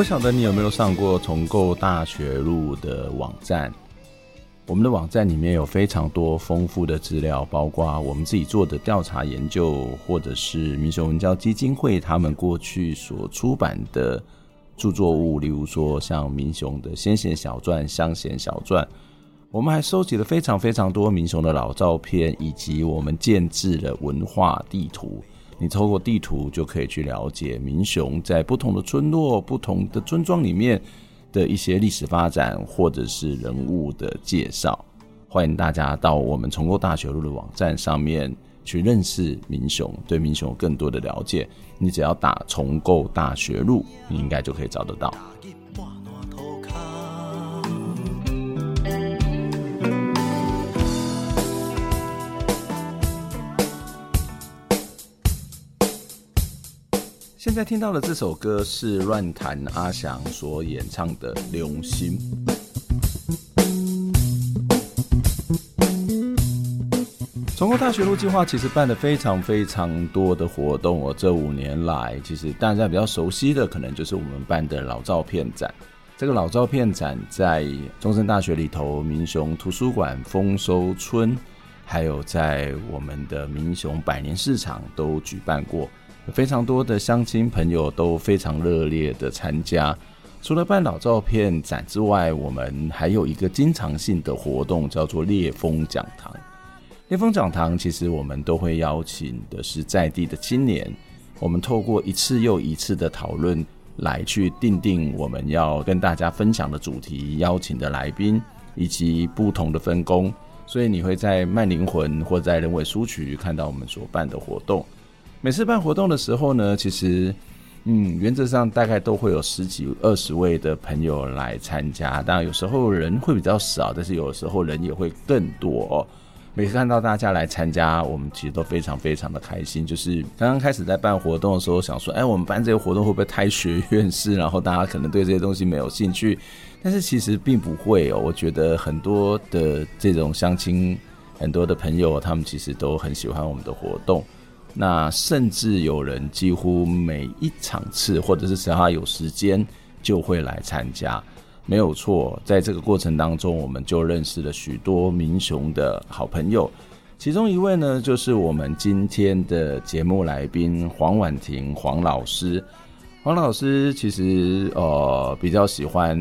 不晓得你有没有上过重构大学路的网站？我们的网站里面有非常多丰富的资料，包括我们自己做的调查研究，或者是民雄文教基金会他们过去所出版的著作物，例如说像民雄的先贤小传、乡贤小传。我们还收集了非常非常多民雄的老照片，以及我们建制的文化地图。你透过地图就可以去了解民雄在不同的村落、不同的村庄里面的一些历史发展，或者是人物的介绍。欢迎大家到我们重构大学路的网站上面去认识民雄，对民雄有更多的了解。你只要打“重构大学路”，你应该就可以找得到。现在听到的这首歌是乱弹阿翔所演唱的《流星》。重构大学路计划其实办了非常非常多的活动哦。这五年来，其实大家比较熟悉的，可能就是我们办的老照片展。这个老照片展在中山大学里头、民雄图书馆、丰收村，还有在我们的民雄百年市场都举办过。非常多的乡亲朋友都非常热烈的参加。除了办老照片展之外，我们还有一个经常性的活动，叫做烈风讲堂。烈风讲堂其实我们都会邀请的是在地的青年，我们透过一次又一次的讨论，来去定定我们要跟大家分享的主题、邀请的来宾以及不同的分工。所以你会在慢灵魂或在人文书局看到我们所办的活动。每次办活动的时候呢，其实，嗯，原则上大概都会有十几、二十位的朋友来参加。当然，有时候人会比较少，但是有时候人也会更多。每次看到大家来参加，我们其实都非常非常的开心。就是刚刚开始在办活动的时候，想说，哎，我们办这个活动会不会太学院式？然后大家可能对这些东西没有兴趣。但是其实并不会哦。我觉得很多的这种相亲，很多的朋友，他们其实都很喜欢我们的活动。那甚至有人几乎每一场次，或者是只要他有时间，就会来参加。没有错，在这个过程当中，我们就认识了许多民雄的好朋友。其中一位呢，就是我们今天的节目来宾黄婉婷黄老师。黄老师其实呃比较喜欢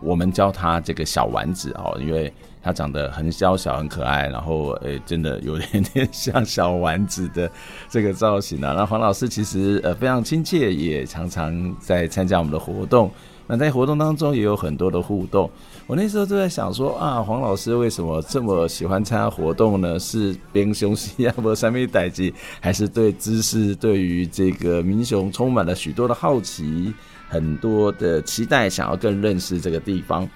我们叫他这个小丸子哦，因为。他长得很小小很可爱，然后诶、真的有点点像小丸子的这个造型啊。那黄老师其实呃非常亲切，也常常在参加我们的活动。那在活动当中也有很多的互动。我那时候就在想说啊，黄老师为什么这么喜欢参加活动呢？是边雄西亚波三米代记，还是对知识、对于这个民雄充满了许多的好奇，很多的期待，想要更认识这个地方？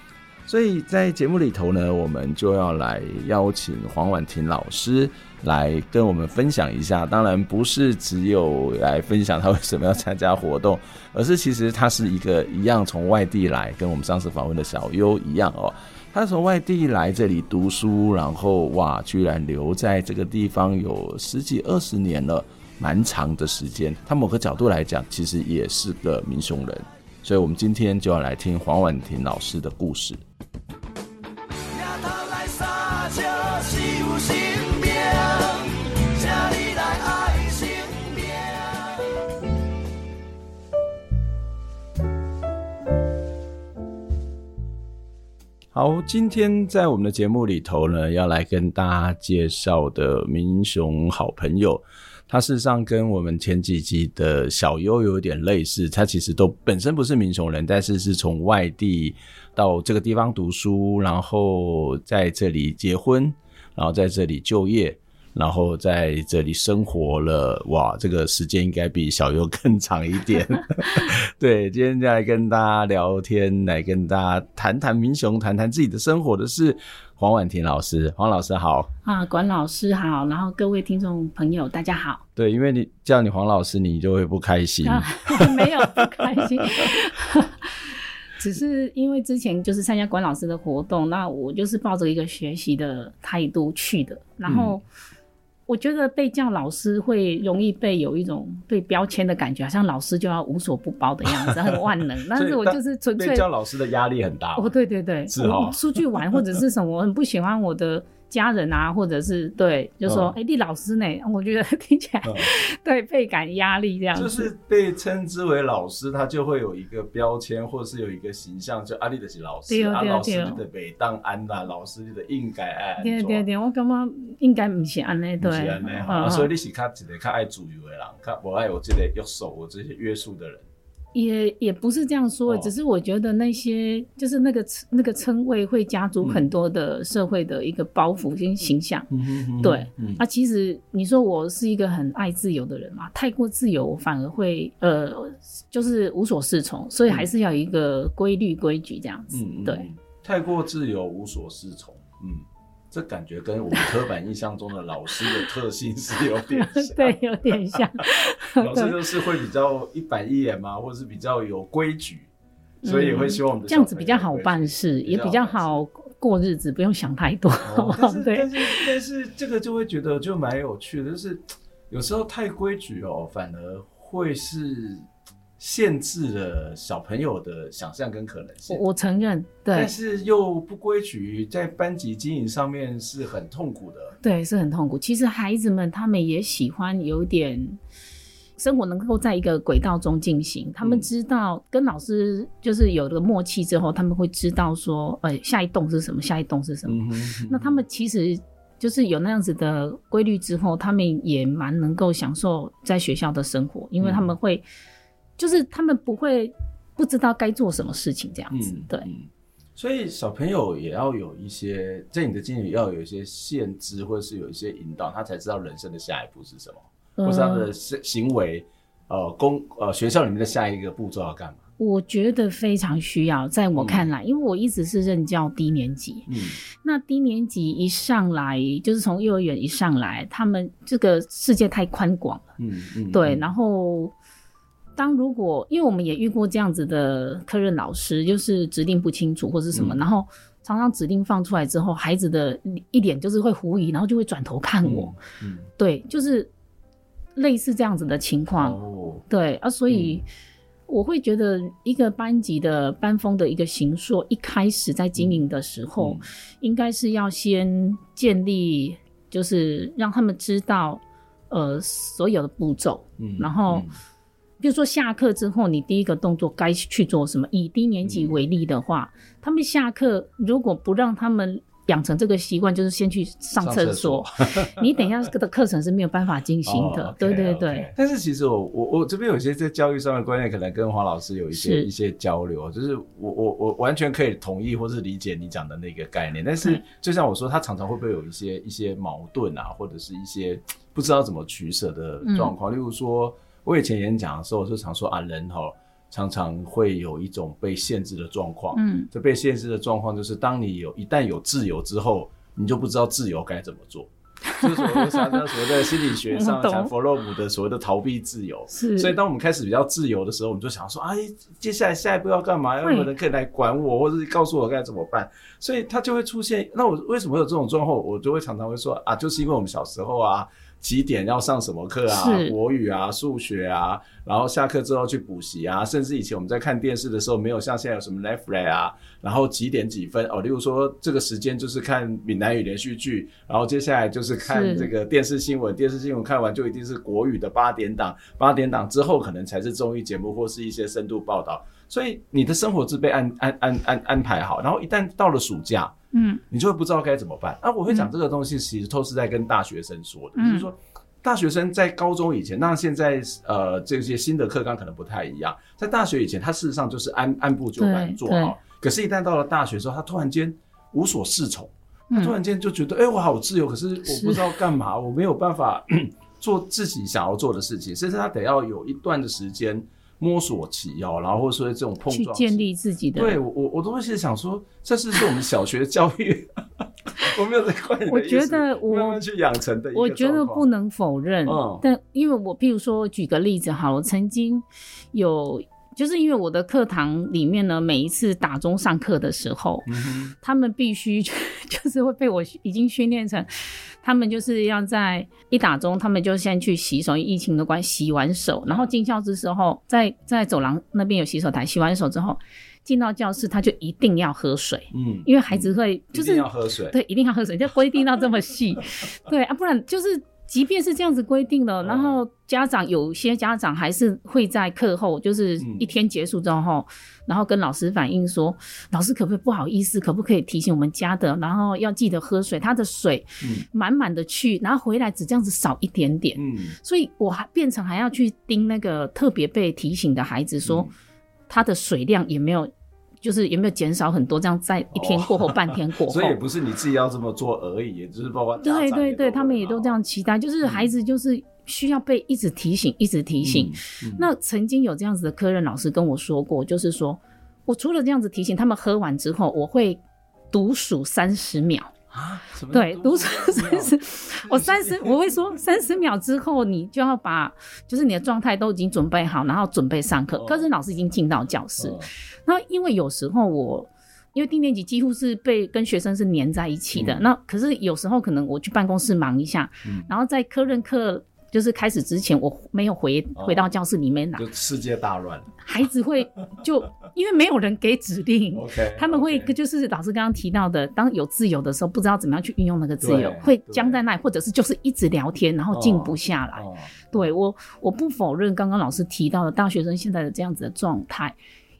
所以在节目里头呢，我们就要来邀请黄婉婷老师来跟我们分享一下。当然不是只有来分享他为什么要参加活动，而是其实他是一个一样从外地来，跟我们上次访问的小优一样哦。他从外地来这里读书，然后哇，居然留在这个地方有十几二十年了，蛮长的时间。他某个角度来讲，其实也是个民雄人。所以我们今天就要来听黄婉婷老师的故事。好，今天在我们的节目里头呢，要来跟大家介绍的民雄好朋友，他事实上跟我们前几集的小优有点类似，他其实都本身不是民雄人，但是是从外地到这个地方读书，然后在这里结婚，然后在这里就业，然后在这里生活了，哇，这个时间应该比小优更长一点。对，今天就来跟大家聊天，来跟大家谈谈民雄，谈谈自己的生活的事。黄婉婷老师，黄老师好啊，管老师好，然后各位听众朋友大家好。对，因为你叫你黄老师，你就会不开心。啊、没有不开心，只是因为之前就是参加管老师的活动，那我就是抱着一个学习的态度去的，然后。嗯我觉得被叫老师会容易被有一种被标签的感觉，好像老师就要无所不包的样子，很万能。但是我就是纯粹被叫老师的压力很大。哦，对对对，是哦。出去玩或者是什么，我很不喜欢我的。家人啊，或者是对，就说哎，李、嗯欸、老师呢？我觉得听起来、嗯、对倍感压力这样子。就是被称之为老师，他就会有一个标签，或者是有一个形象，就阿丽的是老师，对对对啊，老师的北当安啦，老师的应该爱。对对对，我感觉应该不是安内，对，是安内、嗯。所以你是较一个较爱自由的人，较不爱有这个约束我这些约束的人。也也不是这样说，哦，只是我觉得那些就是那个那个称谓会加足很多的社会的一个包袱跟形象。嗯、对、嗯，啊，其实你说我是一个很爱自由的人嘛，太过自由反而会呃，就是无所适从，所以还是要有一个规律规矩这样子。对，嗯、太过自由无所适从，嗯。这感觉跟我们刻板印象中的老师的特性是有点 像，对，有点 像。老师就是会比较一板一眼嘛，或者是比较有规矩，所以也会希望我们、嗯、这样子比较好办事，也比较好过日子，不用想太多。哦、但是 但是但是这个就会觉得就蛮有趣的，就是有时候太规矩哦，反而会是。限制了小朋友的想象跟可能性。我，我承认，对，但是又不规矩，在班级经营上面是很痛苦的。对，是很痛苦。其实孩子们他们也喜欢有点生活能够在一个轨道中进行。他们知道跟老师就是有了默契之后，他们会知道说，呃，下一栋是什么，下一栋是什么。嗯哼嗯哼。那他们其实就是有那样子的规律之后，他们也蛮能够享受在学校的生活，因为他们会。就是他们不会不知道该做什么事情这样子，嗯、对、嗯。所以小朋友也要有一些，在你的经历要有一些限制，或者是有一些引导，他才知道人生的下一步是什么，嗯、或是他的行为，呃，公呃学校里面的下一个步骤要干嘛？我觉得非常需要，在我看来，嗯、因为我一直是任教低年级，嗯，那低年级一上来就是从幼儿园一上来，他们这个世界太宽广了，嗯嗯，对，然后。当如果，因为我们也遇过这样子的科任老师，就是指令不清楚或是什么，嗯，然后常常指令放出来之后，孩子的一脸就是会狐疑，然后就会转头看我，嗯，嗯，对，就是类似这样子的情况，哦，对啊，所以我会觉得一个班级的班风的一个形塑，一开始在经营的时候，应该是要先建立，就是让他们知道，呃，所有的步骤，嗯，然后。嗯比如说下课之后，你第一个动作该去做什么？以低年级为例的话，嗯、他们下课如果不让他们养成这个习惯，就是先去上厕所，你等一下的课程是没有办法进行的。哦、对对对。Okay, okay. 但是其实我我我这边有些在教育上的观念，可能跟黄老师有一些一些交流，就是我我我完全可以同意或是理解你讲的那个概念。但是就像我说，他常常会不会有一些一些矛盾啊，或者是一些不知道怎么取舍的状况，嗯、例如说。我以前演讲的时候，我就常说啊，人哈常常会有一种被限制的状况。嗯，这被限制的状况就是，当你有一旦有自由之后，你就不知道自由该怎么做。就是所谓的啥呢？所谓的心理学上 讲弗洛姆的所谓的逃避自由。是。所以当我们开始比较自由的时候，我们就想说，哎，接下来下一步要干嘛？有没有人可以来管我，或者是告诉我该怎么办？所以他就会出现。那我为什么会有这种状况？我就会常常会说啊，就是因为我们小时候啊。几点要上什么课啊？国语啊，数学啊，然后下课之后去补习啊，甚至以前我们在看电视的时候，没有像现在有什么 Netflix 啊，然后几点几分哦，例如说这个时间就是看闽南语连续剧，然后接下来就是看这个电视新闻，电视新闻看完就一定是国语的八点档，八点档之后可能才是综艺节目或是一些深度报道，所以你的生活是被安安安安安排好，然后一旦到了暑假。嗯，你就会不知道该怎么办。啊，我会讲这个东西，其实都是在跟大学生说的，嗯、就是说，大学生在高中以前，那现在呃这些新的课纲可能不太一样，在大学以前，他事实上就是按按部就班做好。可是，一旦到了大学之后，他突然间无所适从，他突然间就觉得，哎、我好自由，可是我不知道干嘛，我没有办法 做自己想要做的事情，甚至他得要有一段的时间摸索期哦，然后或者说这种碰撞，去建立自己的。对我，我我都会是想说，这是是我们小学教育，我没有在怪你。我觉得我慢慢去养成的。我觉得不能否认，嗯、但因为我譬如说举个例子好，我曾经有。就是因为我的课堂里面呢，每一次打钟上课的时候，嗯、他们必须 就是会被我已经训练成，他们就是要在一打钟，他们就先去洗手，疫情的关系，洗完手，然后进教室之后，在在走廊那边有洗手台，洗完手之后进到教室，他就一定要喝水，嗯，因为孩子会就是要喝水，对，一定要喝水，就规定到这么细，对啊，不然就是。即便是这样子规定了，然后家长有些家长还是会在课后，就是一天结束之后，然后跟老师反映说，老师可不可以不好意思，可不可以提醒我们家的，然后要记得喝水，他的水满满的去，然后回来只这样子少一点点，所以我还变成还要去盯那个特别被提醒的孩子，说他的水量也没有。就是有没有减少很多？这样在一天过后、哦、半天过后，所以也不是你自己要这么做而已，也就是包括对对对，他们也都这样期待。就是孩子就是需要被一直提醒，一直提醒。嗯嗯、那曾经有这样子的科任老师跟我说过，就是说我除了这样子提醒他们喝完之后，我会独数三十秒。啊，对，读三十，我三十，我会说三十秒之后，你就要把，就是你的状态都已经准备好，然后准备上课。可是老师已经进到教室，然后因为有时候我，因为低年级几乎是被跟学生是粘在一起的，那可是有时候可能我去办公室忙一下，然后在科任课。就是开始之前，我没有回回到教室里面来，就世界大乱。孩子会 就因为没有人给指令，OK，他们会就是老师刚刚提到的，当有自由的时候，不知道怎么样去运用那个自由，会僵在那里，或者是就是一直聊天，然后静不下来。对，我我不否认刚刚老师提到的大学生现在的这样子的状态。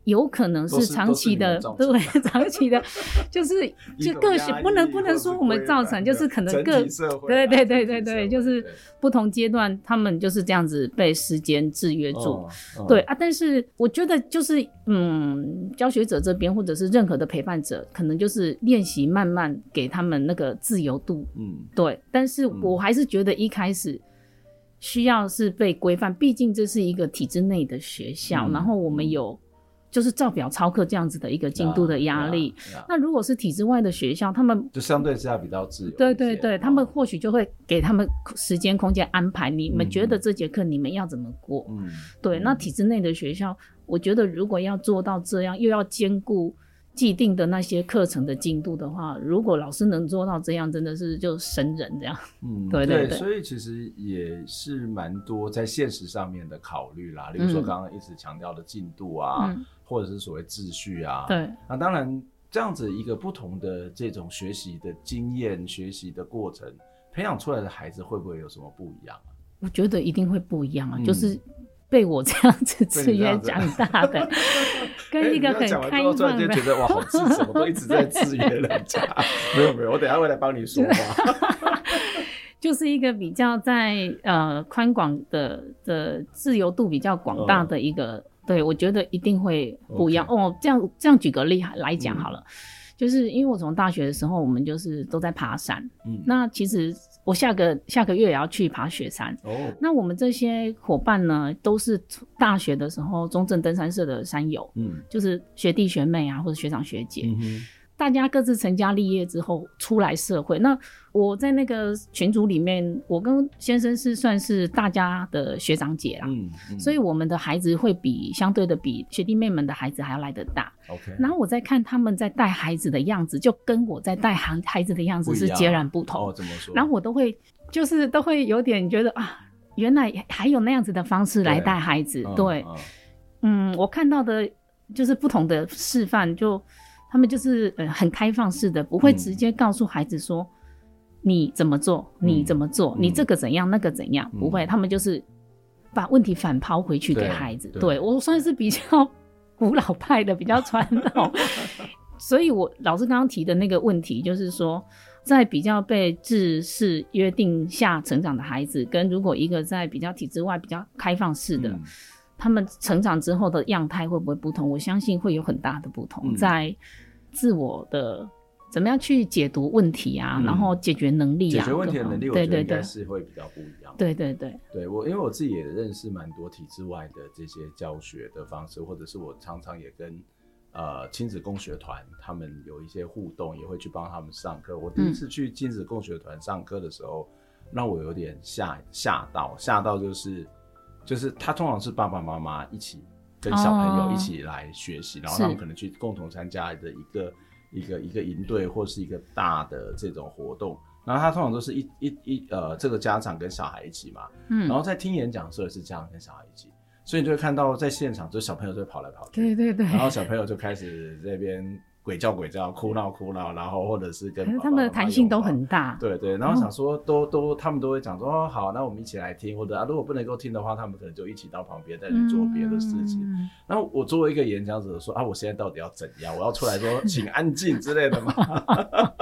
有可能是长期的，对，长期的，就是就个性不能不能说我们造成，就是可能个对对对对对，就是不同阶段他们就是这样子被时间制约住，对啊。但是我觉得就是嗯，教学者这边或者是任何的陪伴者，可能就是练习慢慢给他们那个自由度，嗯，对。但是我还是觉得一开始需要是被规范，毕竟这是一个体制内的学校，然后我们有。就是照表操课这样子的一个进度的压力。Yeah, yeah, yeah. 那如果是体制外的学校，他们就相对之下比较自由。对对对，他们或许就会给他们时间空间安排。你们觉得这节课你们要怎么过？嗯，对。那体制内的学校，我觉得如果要做到这样，又要兼顾。既定的那些课程的进度的话，如果老师能做到这样，真的是就神人这样。嗯，对对对，对，所以其实也是蛮多在现实上面的考虑啦，例如说刚刚一直强调的进度啊，嗯、或者是所谓秩序啊。对，那当然这样子一个不同的这种学习的经验、学习的过程，培养出来的孩子会不会有什么不一样啊？我觉得一定会不一样啊，嗯、就是。被我这样子制约长大的，跟一个很开放的，突然间觉得哇，好自私，我都一直在制约人家。没有没有，我等下会来帮你说话。就是一个比较在呃宽广的的自由度比较广大的一个，嗯、对我觉得一定会不一样.哦。这样这样举个例来讲好了，嗯、就是因为我从大学的时候，我们就是都在爬山，嗯，那其实。我下个下个月也要去爬雪山。哦，那我们这些伙伴呢，都是大学的时候中正登山社的山友，嗯，就是学弟学妹啊，或者学长学姐。大家各自成家立业之后出来社会，那我在那个群组里面，我跟先生是算是大家的学长姐啦，嗯嗯、所以我们的孩子会比相对的比学弟妹们的孩子还要来得大。OK，然后我在看他们在带孩子的样子，就跟我在带孩孩子的样子是截然不同。哦，怎么说？然后我都会就是 都会有点觉得啊，原来还有那样子的方式来带孩子。对，嗯，我看到的就是不同的示范就。他们就是呃很开放式的，不会直接告诉孩子说、嗯、你怎么做，你怎么做，嗯、你这个怎样，那个怎样，嗯、不会，他们就是把问题反抛回去给孩子。对，我算是比较古老派的，比较传统，所以我老师刚刚提的那个问题，就是说，在比较被制式约定下成长的孩子，跟如果一个在比较体制外、比较开放式的。嗯他们成长之后的样态会不会不同？我相信会有很大的不同，在自我的怎么样去解读问题啊，嗯、然后解决能力啊，解决问题的能力，我觉得应该是会比较不一样。对对对，对我，因为我自己也认识蛮多体制外的这些教学的方式，或者是我常常也跟呃亲子共学团他们有一些互动，也会去帮他们上课。我第一次去亲子共学团上课的时候，嗯、让我有点吓吓到，吓到就是就是他通常是爸爸妈妈一起跟小朋友一起来学习，哦、然后他们可能去共同参加的一个。一个一个营队或是一个大的这种活动，然后他通常都是一一一呃，这个家长跟小孩一起嘛，嗯，然后在听演讲的时候也是家长跟小孩一起，所以你就会看到在现场，就小朋友就会跑来跑去，对对对，然后小朋友就开始这边。鬼叫鬼叫，哭闹哭闹，然后或者是跟他们的弹性都很大，对对，然后想说都都他们都会讲说哦好，那我们一起来听，或者啊如果不能够听的话，他们可能就一起到旁边再去做别的事情。嗯、然后我作为一个演讲者说啊，我现在到底要怎样？我要出来说请安静之类的吗？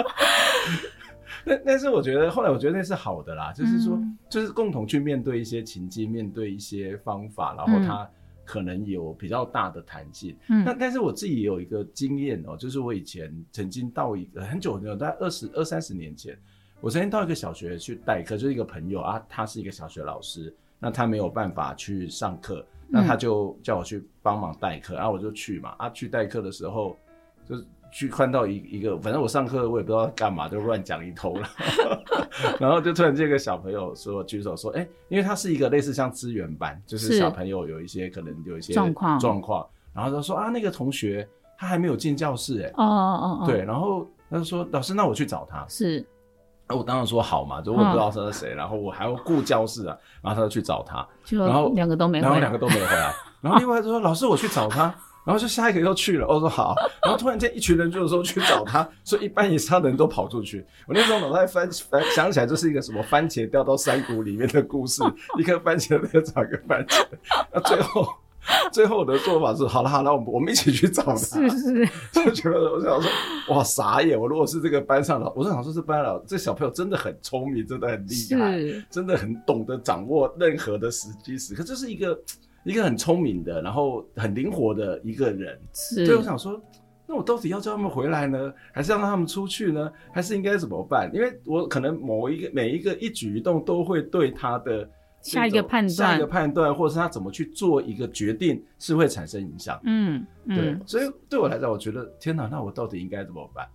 但但是我觉得后来我觉得那是好的啦，就是说就是共同去面对一些情境，面对一些方法，然后他。可能有比较大的弹性，嗯，那但是我自己也有一个经验哦，就是我以前曾经到一个很久很久，大概二十二三十年前，我曾经到一个小学去代课，就是一个朋友啊，他是一个小学老师，那他没有办法去上课，那他就叫我去帮忙代课，然后我就去嘛，啊，去代课的时候就是。去看到一一个，反正我上课我也不知道干嘛，就乱讲一通了。然后就突然这个小朋友说举手说：“哎、欸，因为他是一个类似像资源班，就是小朋友有一些可能有一些状况状况。然后他说啊，那个同学他还没有进教室，哎，哦哦哦，对。然后他就说老师，那我去找他。是，那我当然说好嘛，就我不知道他是谁，然后我还要顾教室啊。然后他就去找他，然后两个都没，然后两个都没回来。然后另外就说老师，我去找他。”然后就下一个又去了，我说好，然后突然间一群人就是说去找他，所以一半以上的人都跑出去。我那时候脑袋翻翻想起来，就是一个什么番茄掉到山谷里面的故事，一颗番茄在找一个番茄。那最后最后我的做法是，好了好了，我们我们一起去找他。是是，就觉得我想说，哇傻眼！我如果是这个班上的，我是想说，这班老这小朋友真的很聪明，真的很厉害，真的很懂得掌握任何的时机时刻，这是一个。一个很聪明的，然后很灵活的一个人，是。所以我想说，那我到底要叫他们回来呢，还是要让他们出去呢？还是应该怎么办？因为我可能某一个每一个一举一动都会对他的下一个判断、下一个判断，或者是他怎么去做一个决定，是会产生影响。嗯，对。嗯、所以对我来讲，我觉得天哪，那我到底应该怎么办？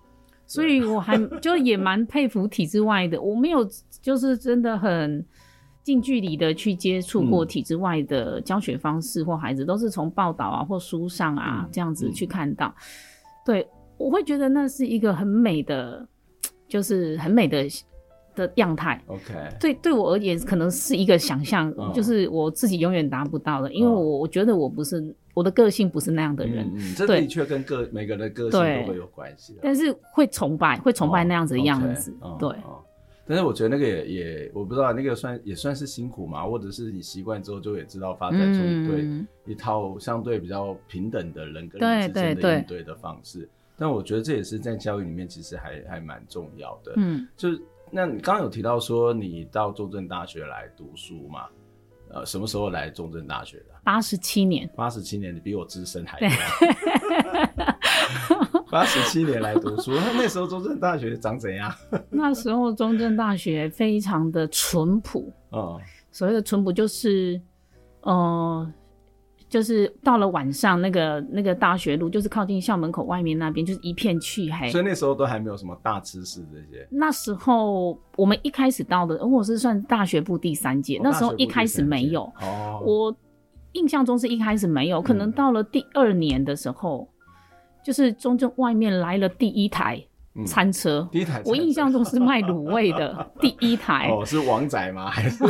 所以我还 就也蛮佩服体制外的，我没有就是真的很。近距离的去接触过体制外的教学方式或孩子，嗯、都是从报道啊或书上啊、嗯、这样子去看到。嗯、对，我会觉得那是一个很美的，就是很美的的样态。OK，对，对我而言可能是一个想象，嗯、就是我自己永远达不到的，因为我我觉得我不是我的个性不是那样的人。嗯，这的确跟个每个人的个性都会有关系。但是会崇拜，会崇拜那样子的样子。哦 okay, 对。哦但是我觉得那个也也我不知道那个算也算是辛苦嘛，或者是你习惯之后就也知道发展出一对一套相对比较平等的人跟人之间的应对的方式。但我觉得这也是在教育里面其实还还蛮重要的。嗯，就是那你刚刚有提到说你到中正大学来读书嘛？呃，什么时候来中正大学的？八十七年。八十七年，你比我资深还多。八十七年来读书，那 那时候中正大学长怎样？那时候中正大学非常的淳朴。哦，所谓的淳朴就是，呃，就是到了晚上，那个那个大学路，就是靠近校门口外面那边，就是一片黢黑。所以那时候都还没有什么大知识这些。那时候我们一开始到的，我是算大学部第三届，哦、那时候一开始没有。哦，我印象中是一开始没有，可能到了第二年的时候。嗯就是中正外面来了第一台餐车，嗯、第一台，我印象中是卖卤味的 第一台。哦，是王仔吗？还是？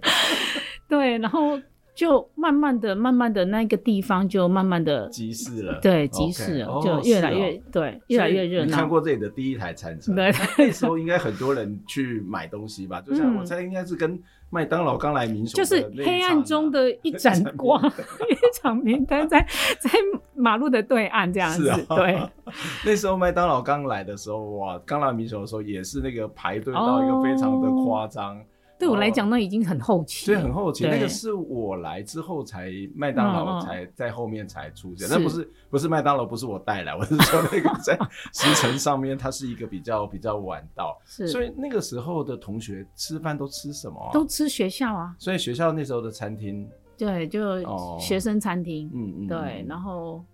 对，然后。就慢慢的、慢慢的，那个地方就慢慢的集市了，对，集市了，就越来越对，越来越热闹。你看过这里的第一台餐车？对，那时候应该很多人去买东西吧？就像我猜，应该是跟麦当劳刚来民雄，就是黑暗中的一盏光，一场名单 在在马路的对岸这样子。对，那时候麦当劳刚来的时候，哇，刚来民雄的时候也是那个排队到一个非常的夸张。对我来讲，那已经很后期，所以很后期。那个是我来之后才麦当劳才在后面才出现，那不是不是麦当劳，不是我带来，我是说那个在 时程上面，它是一个比较比较晚到。是，所以那个时候的同学吃饭都吃什么？都吃学校啊。所以学校那时候的餐厅，对，就学生餐厅。嗯嗯，对，然后。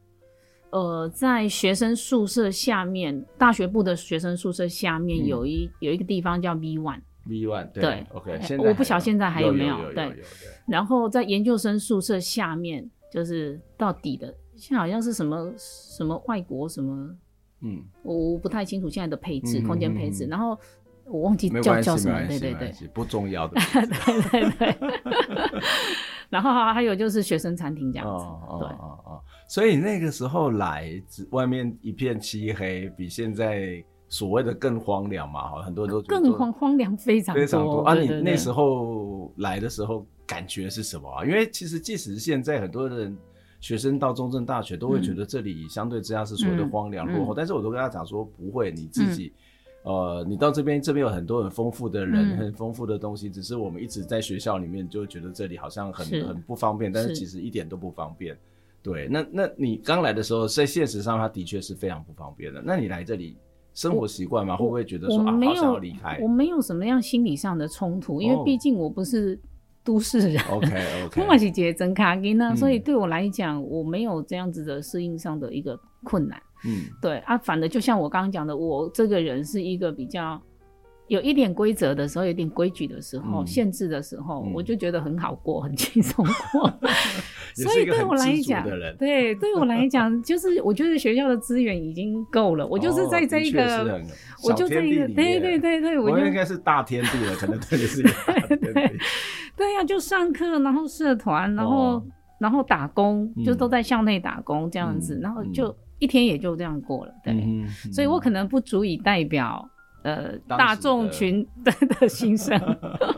呃，在学生宿舍下面，大学部的学生宿舍下面有一、嗯、有一个地方叫 V One，V One 对，对，OK，我不晓得现在还有没有，对。然后在研究生宿舍下面，就是到底的，现在好像是什么什么外国什么，嗯，我不太清楚现在的配置，嗯、空间配置。然后我忘记叫叫什么，对对对，不重要的，对对对。然后还有就是学生餐厅这样子，哦、对。哦哦所以那个时候来，外面一片漆黑，比现在所谓的更荒凉嘛，哈，很多人都更荒荒凉非常非常多啊。你那时候来的时候感觉是什么啊？因为其实即使是现在很多人学生到中正大学都会觉得这里相对之下是所谓的荒凉落后，但是我都跟他讲说不会，你自己呃，你到这边这边有很多很丰富的人，很丰富的东西，只是我们一直在学校里面就觉得这里好像很很不方便，但是其实一点都不方便。对，那那你刚来的时候，在现实上，它的确是非常不方便的。那你来这里生活习惯吗？会不会觉得说啊，好想要离开？我没有什么样心理上的冲突，因为毕竟我不是都市人。OK OK，我是捷真卡金呢，所以对我来讲，我没有这样子的适应上的一个困难。嗯，对啊，反正就像我刚刚讲的，我这个人是一个比较。有一点规则的时候，有点规矩的时候，嗯、限制的时候，嗯、我就觉得很好过，很轻松过。所以对我来讲，对对我来讲，就是我觉得学校的资源已经够了。我就是在这一个，我就在一个，对对对对，我就应该是大天地了，可能真的是一个大天地。对呀、啊，就上课，然后社团，然后、哦、然后打工，就都在校内打工这样子，嗯、然后就一天也就这样过了。对，嗯、所以我可能不足以代表。呃，大众群 的的心声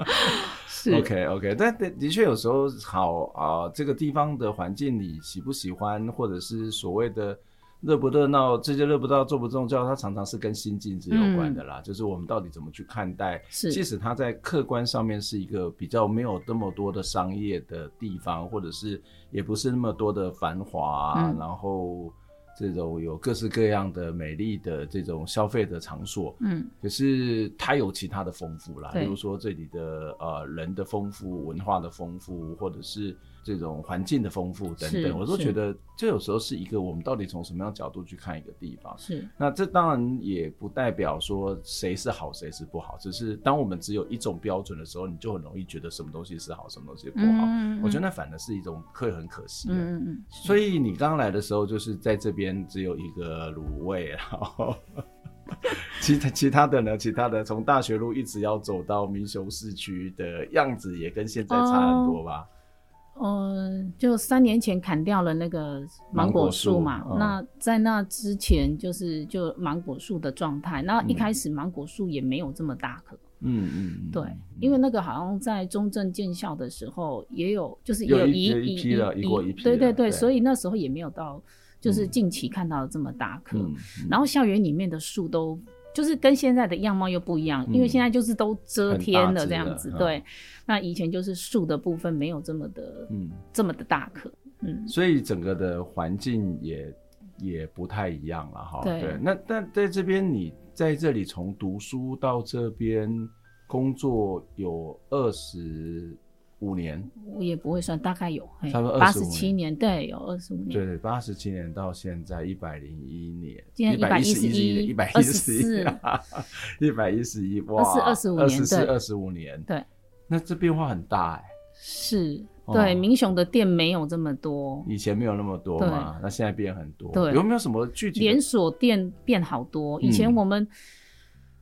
是 OK OK，但的的确有时候好啊、呃，这个地方的环境你喜不喜欢，或者是所谓的热不热闹，这些热不闹，做不重要，它常常是跟心境是有关的啦。嗯、就是我们到底怎么去看待，是即使它在客观上面是一个比较没有那么多的商业的地方，或者是也不是那么多的繁华，嗯、然后。这种有各式各样的美丽的这种消费的场所，嗯，可是它有其他的丰富啦，比如说这里的呃人的丰富、文化的丰富，或者是。这种环境的丰富等等，我都觉得这有时候是一个我们到底从什么样角度去看一个地方。是，那这当然也不代表说谁是好谁是不好，只是当我们只有一种标准的时候，你就很容易觉得什么东西是好，什么东西不好。嗯嗯，我觉得那反而是一种会很可惜的。嗯嗯。所以你刚来的时候就是在这边只有一个卤味，然后 其他其他的呢？其他的从大学路一直要走到民雄市区的样子也跟现在差很多吧？哦嗯，就三年前砍掉了那个芒果树嘛，哦、那在那之前就是就芒果树的状态。那一开始芒果树也没有这么大棵，嗯嗯，对，因为那个好像在中正建校的时候也有，就是也有一一批了，一过一批，对对对，所以那时候也没有到，就是近期看到这么大棵。嗯、然后校园里面的树都就是跟现在的样貌又不一样，嗯、因为现在就是都遮天了这样子，对。那以前就是树的部分没有这么的，嗯，这么的大棵，嗯，所以整个的环境也也不太一样了哈。对，那但在这边，你在这里从读书到这边工作有二十五年，我也不会算，大概有差不多八十七年，对，有二十五年，对，八十七年到现在一百零一年，今年一百一十一，一百一十一，一百一十一，哇，二十五年，二十四，二十五年，对。那这变化很大哎、欸，是对，哦、民雄的店没有这么多，以前没有那么多嘛，对。那现在变很多。对，有没有什么具体连锁店变好多？以前我们，嗯、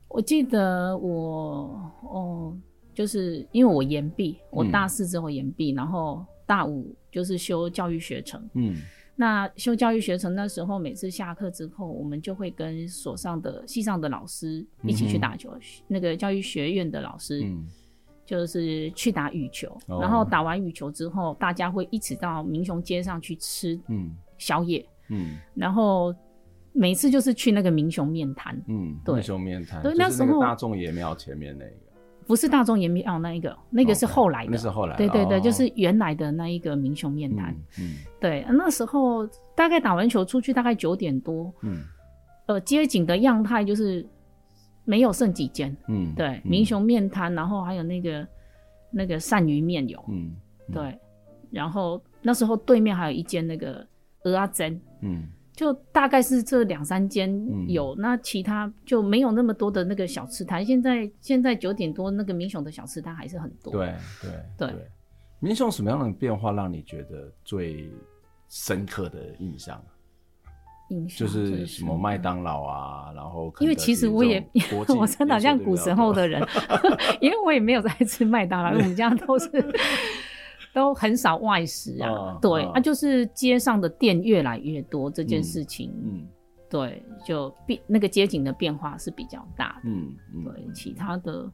我记得我哦，就是因为我延毕，我大四之后延毕，嗯、然后大五就是修教育学程。嗯，那修教育学程那时候，每次下课之后，我们就会跟所上的系上的老师一起去打球，嗯、那个教育学院的老师。嗯。就是去打羽球，哦、然后打完羽球之后，大家会一起到民雄街上去吃宵夜，嗯，嗯然后每次就是去那个民雄面摊，嗯，对，民雄面摊，对，那时候大众爷庙前面那个，不是大众颜面哦，那一个那个是后来的，那是后来，对对对，就是原来的那一个民雄面摊。嗯，对，那时候大概打完球出去大概九点多，嗯，呃，街景的样态就是没有剩几间，嗯，对，民雄面摊，然后还有那个那个鳝鱼面有，嗯，对，然后那时候对面还有一间那个鹅阿珍，嗯。就大概是这两三间有，嗯、那其他就没有那么多的那个小吃摊。现在现在九点多，那个民雄的小吃摊还是很多。对对对，对民雄什么样的变化让你觉得最深刻的印象？印象就是什么麦当劳啊，然后因为其实我也 我真的好像古时候的人，因为我也没有在吃麦当劳，我们家都是。都很少外食啊，哦、对，那、哦啊、就是街上的店越来越多，这件事情，嗯，嗯。对，就变那个街景的变化是比较大的，嗯，嗯对，其他的，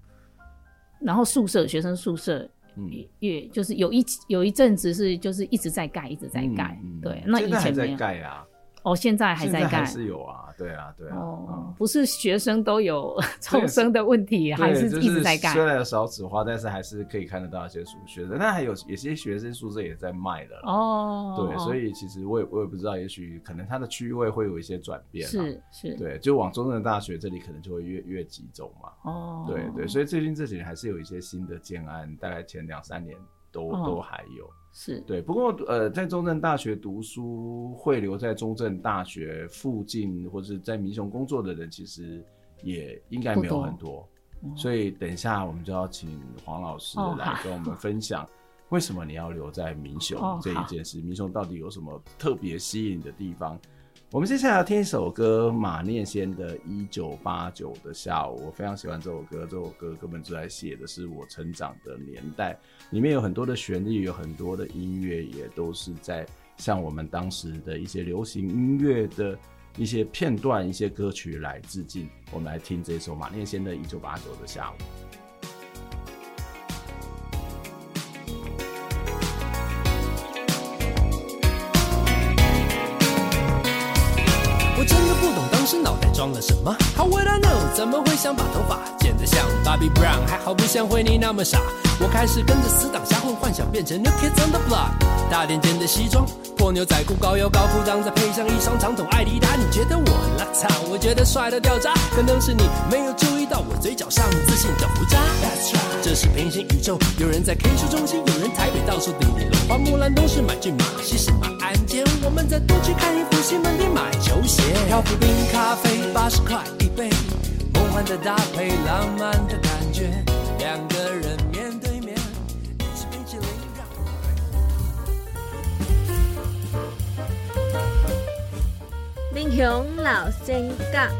然后宿舍学生宿舍也，越、嗯、就是有一有一阵子是就是一直在盖，一直在盖，嗯嗯、对，那以前没有。盖啊。哦，现在还在干，还是有啊，对啊，对啊。哦，不是学生都有 抽生的问题，还是一直在干。虽然有少子化，但是还是可以看得到一些宿舍。那还有有些学生宿舍也在卖的哦。对，所以其实我也我也不知道，也许可能它的区位会有一些转变。是是。对，就往中正大学这里可能就会越越集中嘛。哦。对对，所以最近这几年还是有一些新的建案，大概前两三年都都还有。是对，不过呃，在中正大学读书，会留在中正大学附近或者在民雄工作的人，其实也应该没有很多。多所以等一下我们就要请黄老师来跟我们分享，为什么你要留在民雄这一件事？哦、民雄到底有什么特别吸引的地方？我们接下来要听一首歌，马念先的《一九八九的下午》，我非常喜欢这首歌。这首歌根本就在写的是我成长的年代，里面有很多的旋律，有很多的音乐，也都是在向我们当时的一些流行音乐的一些片段、一些歌曲来致敬。我们来听这首马念先的《一九八九的下午》。装了什么？How would I know？怎么会想把头发剪得像 Bobby Brown？还好不像惠妮那么傻。我开始跟着死党瞎混，幻想变成 New Kids on the Block。大点肩的西装，破牛仔裤，高腰高裤裆，再配上一双长筒艾迪达。你觉得我邋遢？我觉得帅的掉渣。可能是你没有注意到我嘴角上自信的胡渣。That's right，这是平行宇宙，有人在 K 书中心，有人台北到处叮叮龙。花木兰东市买骏马，西市买鞍韉。我们再多去看一部西门町买球鞋。漂浮冰咖啡八十块一杯，梦幻的搭配，浪漫的感觉，两个人面对面，你吃冰淇淋让我。民雄老三甲，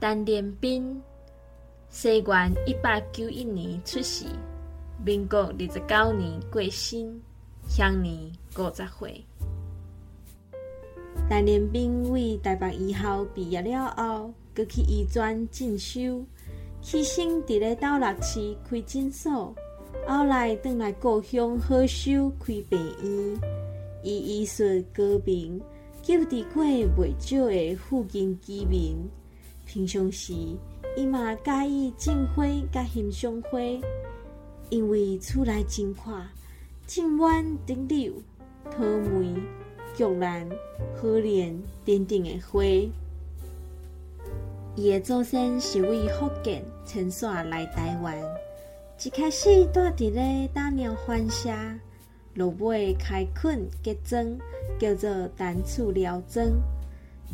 陈连彬，西元一八九一年出世，民国二十九年过身，享年。五十岁，陈连兵为台北医校毕业了后，搁去医专进修，起先伫咧斗六市开诊所，后来转来故乡好修开病院，以医术高明，救治过袂少的附近居民。平常时，伊嘛介意种花甲欣赏花，因为厝内真宽，种满地柳。桃梅、玉兰、荷莲等等的花，伊的祖先是为福建迁徙来台湾，一开始住伫咧打鸟环社，落尾开垦结庄，叫做单厝寮庄。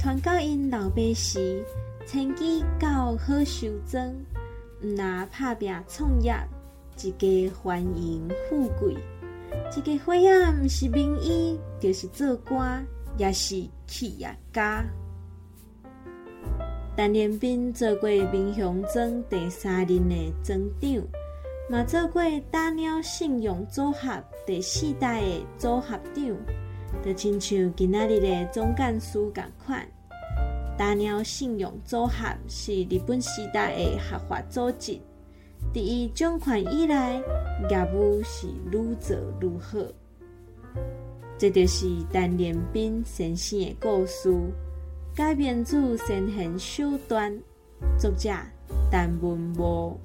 传到因老爸时，迁居到好收庄，毋若拍拼创业，一家欢迎富贵。一个伙仔毋是名医，就是做官，也是企业家。陈连斌做过民雄庄第三任的庄长，嘛做过大鸟信用组合第四代的组合长，就亲像今仔日的总干事共款。大鸟信用组合是日本时代的合法组织。第一掌权以来，业务是愈做愈好。这就是陈连斌先生的故事。改编自先贤手段，作者陈文波。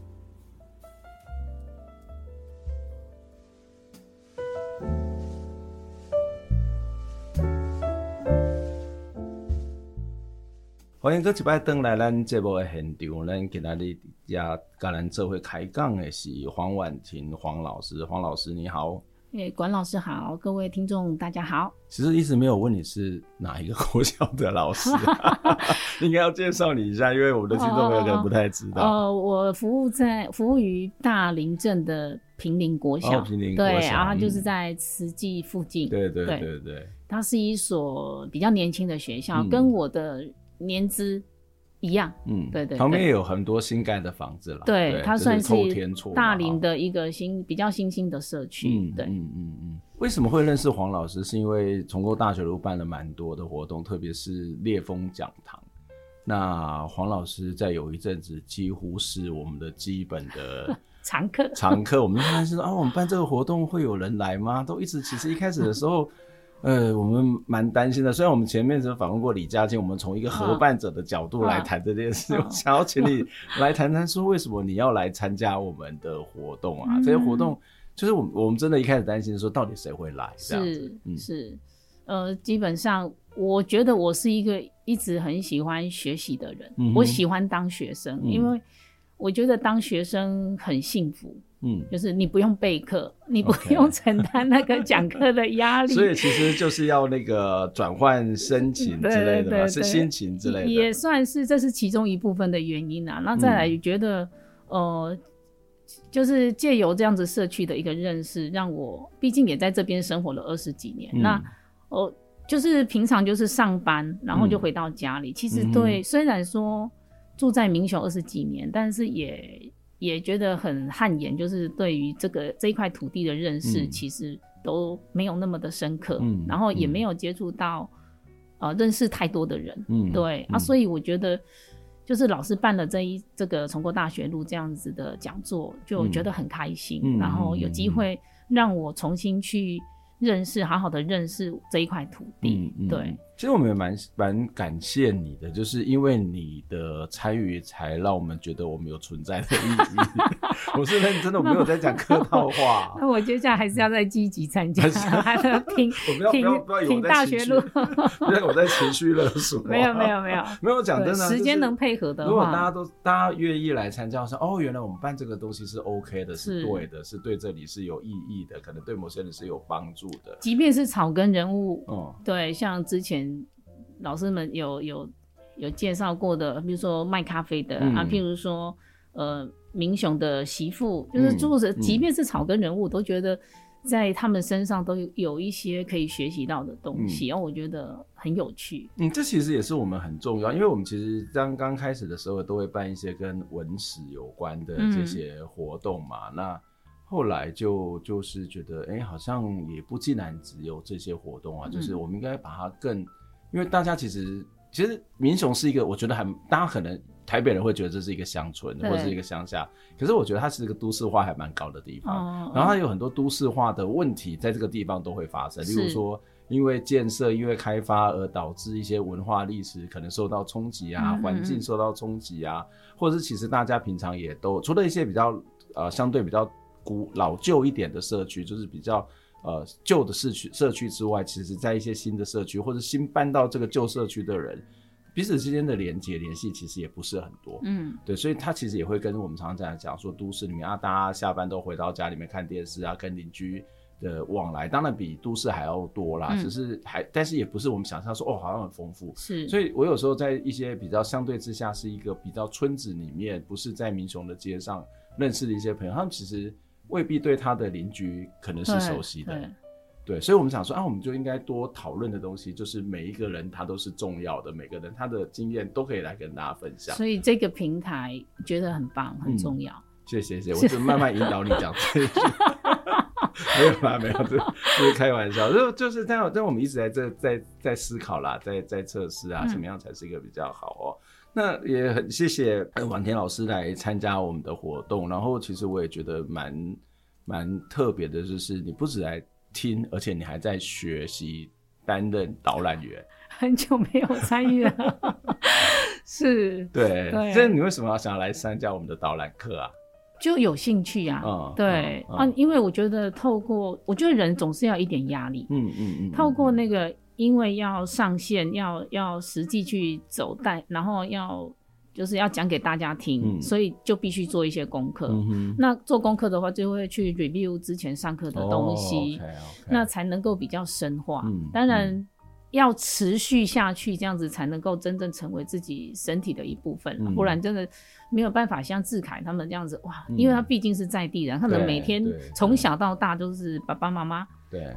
欢迎各位一摆登来咱节目的现场，咱今仔日也跟咱做会开讲的是黄婉婷黄老师，黄老师你好。诶，管老师好，各位听众大家好。其实一直没有问你是哪一个国小的老师，应该要介绍你一下，因为我们的听众朋友可能不太知道。哦，呃、我服务在服务于大林镇的平林国小，哦、平林国小对，然后就是在慈济附近。对对对对，对，它是一所比较年轻的学校，嗯、跟我的。年资一样，嗯，对，对对，旁边也有很多新盖的房子了。对，它算是大林的一个新、哦、比较新兴的社区。嗯，对，嗯嗯嗯。为什么会认识黄老师？是因为重构大学路办了蛮多的活动，特别是烈风讲堂。那黄老师在有一阵子几乎是我们的基本的 常客。常客，我们一开始说啊，我们办这个活动会有人来吗？都一直其实一开始的时候。呃，我们蛮担心的。虽然我们前面只访问过李佳静，我们从一个合办者的角度来谈这件事，我想要请你来谈谈，说为什么你要来参加我们的活动啊？嗯、这些活动就是我们我们真的一开始担心说，到底谁会来？这样子，是是，呃，基本上我觉得我是一个一直很喜欢学习的人，嗯、我喜欢当学生，嗯、因为我觉得当学生很幸福。嗯，就是你不用备课，你不用承担那个讲课的压力，所以其实就是要那个转换心情之类的嘛，是心情之类的，也算是这是其中一部分的原因啊。那再来觉得，嗯、呃，就是借由这样子社区的一个认识，让我毕竟也在这边生活了二十几年，嗯、那哦，就是平常就是上班，然后就回到家里。嗯、其实对，嗯、虽然说住在民雄二十几年，但是也。也觉得很汗颜，就是对于这个这一块土地的认识，其实都没有那么的深刻，嗯、然后也没有接触到，嗯、呃，认识太多的人，嗯，对、嗯、啊，所以我觉得，就是老师办了这一这个重构大学路这样子的讲座，就觉得很开心，嗯、然后有机会让我重新去认识，好好的认识这一块土地，嗯、对。其实我们也蛮蛮感谢你的，就是因为你的参与，才让我们觉得我们有存在的意义。我是认真的，我没有在讲客套话。那我接下来还是要再积极参加，听听听大学路，因为我在情绪勒索。没有没有没有没有讲真的，时间能配合的，如果大家都大家愿意来参加，说哦，原来我们办这个东西是 OK 的，是对的，是对这里是有意义的，可能对某些人是有帮助的。即便是草根人物，哦，对，像之前。老师们有有有介绍过的，比如说卖咖啡的、嗯、啊，譬如说呃，明雄的媳妇，就是住着，即便是草根人物，嗯、都觉得在他们身上都有有一些可以学习到的东西，然后、嗯、我觉得很有趣。嗯，这其实也是我们很重要，因为我们其实刚刚开始的时候都会办一些跟文史有关的这些活动嘛，嗯、那后来就就是觉得，哎、欸，好像也不尽然只有这些活动啊，嗯、就是我们应该把它更。因为大家其实其实民雄是一个，我觉得还大家可能台北人会觉得这是一个乡村或者是一个乡下，可是我觉得它是一个都市化还蛮高的地方。然后它有很多都市化的问题在这个地方都会发生，例如说因为建设、因为开发而导致一些文化历史可能受到冲击啊，环境受到冲击啊，或者是其实大家平常也都除了一些比较呃相对比较古老旧一点的社区，就是比较。呃，旧的社区社区之外，其实在一些新的社区或者新搬到这个旧社区的人，彼此之间的连接联系其实也不是很多。嗯，对，所以他其实也会跟我们常常讲说，都市里面啊，大家下班都回到家里面看电视啊，跟邻居的往来当然比都市还要多啦。嗯、只是还，但是也不是我们想象说哦，好像很丰富。是，所以我有时候在一些比较相对之下，是一个比较村子里面，不是在民雄的街上认识的一些朋友，他们其实。未必对他的邻居可能是熟悉的，对，所以，我们想说啊，我们就应该多讨论的东西，就是每一个人他都是重要的，每个人他的经验都可以来跟大家分享。所以这个平台觉得很棒，很重要。嗯、谢谢谢谢，我就慢慢引导你讲这一句。没有啦，没有，这是开玩笑。就就是但但我们一直在这在在思考啦，在在测试啊，怎么样才是一个比较好哦。嗯那也很谢谢婉婷老师来参加我们的活动，然后其实我也觉得蛮蛮特别的，就是你不止来听，而且你还在学习担任导览员？很久没有参与了，是，对，对。这你为什么要想要来参加我们的导览课啊？就有兴趣啊，嗯、对、啊，因为我觉得透过，我觉得人总是要一点压力，嗯嗯嗯，透过那个，因为要上线，要要实际去走带，然后要就是要讲给大家听，嗯、所以就必须做一些功课。嗯、那做功课的话，就会去 review 之前上课的东西，哦 okay, okay、那才能够比较深化。嗯、当然。嗯要持续下去，这样子才能够真正成为自己身体的一部分，嗯、不然真的没有办法像志凯他们这样子哇，嗯、因为他毕竟是在地人，他们每天从小到大都是爸爸妈妈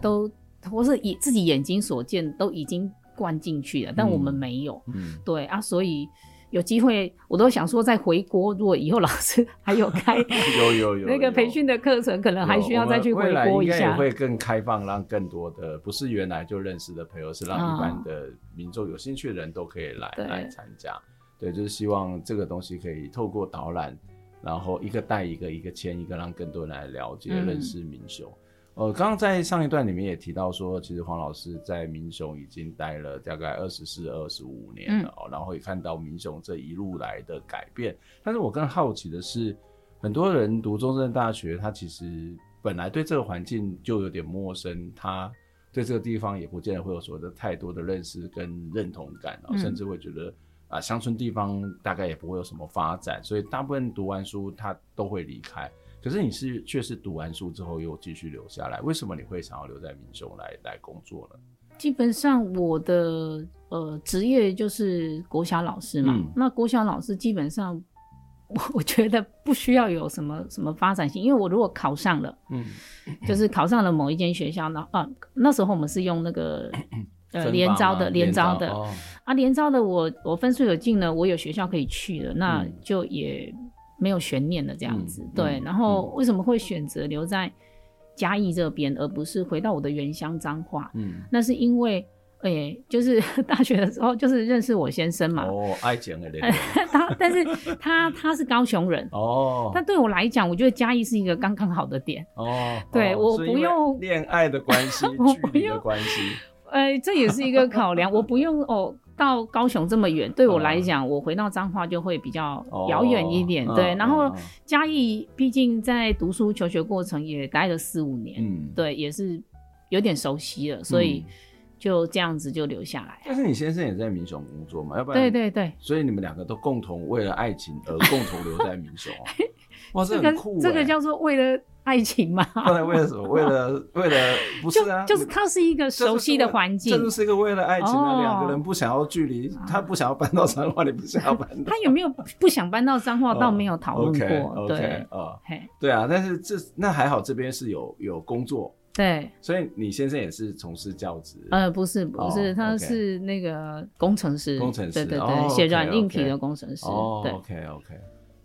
都或是以自己眼睛所见都已经灌进去了，但我们没有，嗯、对啊，所以。有机会，我都想说再回国。如果以后老师还有开 有有有那个培训的课程，可能还需要再去回国一下。应该也会更开放，让更多的不是原来就认识的朋友，是让一般的民众有兴趣的人都可以来、哦、来参加。对，就是希望这个东西可以透过导览，然后一个带一个，一个牵一个，让更多人来了解、嗯、认识民雄。呃，刚刚在上一段里面也提到说，其实黄老师在民雄已经待了大概二十四、二十五年了，嗯，然后也看到民雄这一路来的改变。但是我更好奇的是，很多人读中正大学，他其实本来对这个环境就有点陌生，他对这个地方也不见得会有所谓的太多的认识跟认同感，甚至会觉得啊，乡村地方大概也不会有什么发展，所以大部分读完书他都会离开。可是你是却是读完书之后又继续留下来，为什么你会想要留在民雄来来工作呢？基本上我的呃职业就是国小老师嘛，嗯、那国小老师基本上我 我觉得不需要有什么什么发展性，因为我如果考上了，嗯，就是考上了某一间学校，那啊那时候我们是用那个 呃连招的连招的、哦、啊连招的我我分数有进了，我有学校可以去了，那就也。没有悬念的这样子，嗯、对。然后为什么会选择留在嘉义这边，嗯、而不是回到我的原乡彰化？嗯，那是因为，哎、欸，就是 大学的时候就是认识我先生嘛。哦，爱情的 他，但是他他是高雄人。哦。但对我来讲，我觉得嘉义是一个刚刚好的点。哦。对，哦、我不用恋爱的关系，我不用的关系。哎、欸，这也是一个考量。我不用哦。到高雄这么远，对我来讲，我回到彰化就会比较遥远一点。对，然后嘉义毕竟在读书求学过程也待了四五年，嗯，对，也是有点熟悉了，所以就这样子就留下来。但是你先生也在民雄工作嘛？要不然？对对对。所以你们两个都共同为了爱情而共同留在民雄。哇，这很酷！这个叫做为了。爱情嘛？后来为了什么？为了 为了不是啊？就，就是它是一个熟悉的环境，这就是一个为了爱情的两个人不想要距离，他不想要搬到彰化，你不想要搬到。他有没有 不想搬到彰化？倒没有讨论过。对，哦，对啊，但是这那还好，这边是有有工作。对，所以你先生也是从事教职？呃，不是不是，他是那个工程师，工程师，对对对，写软硬体的工程师。哦，OK OK。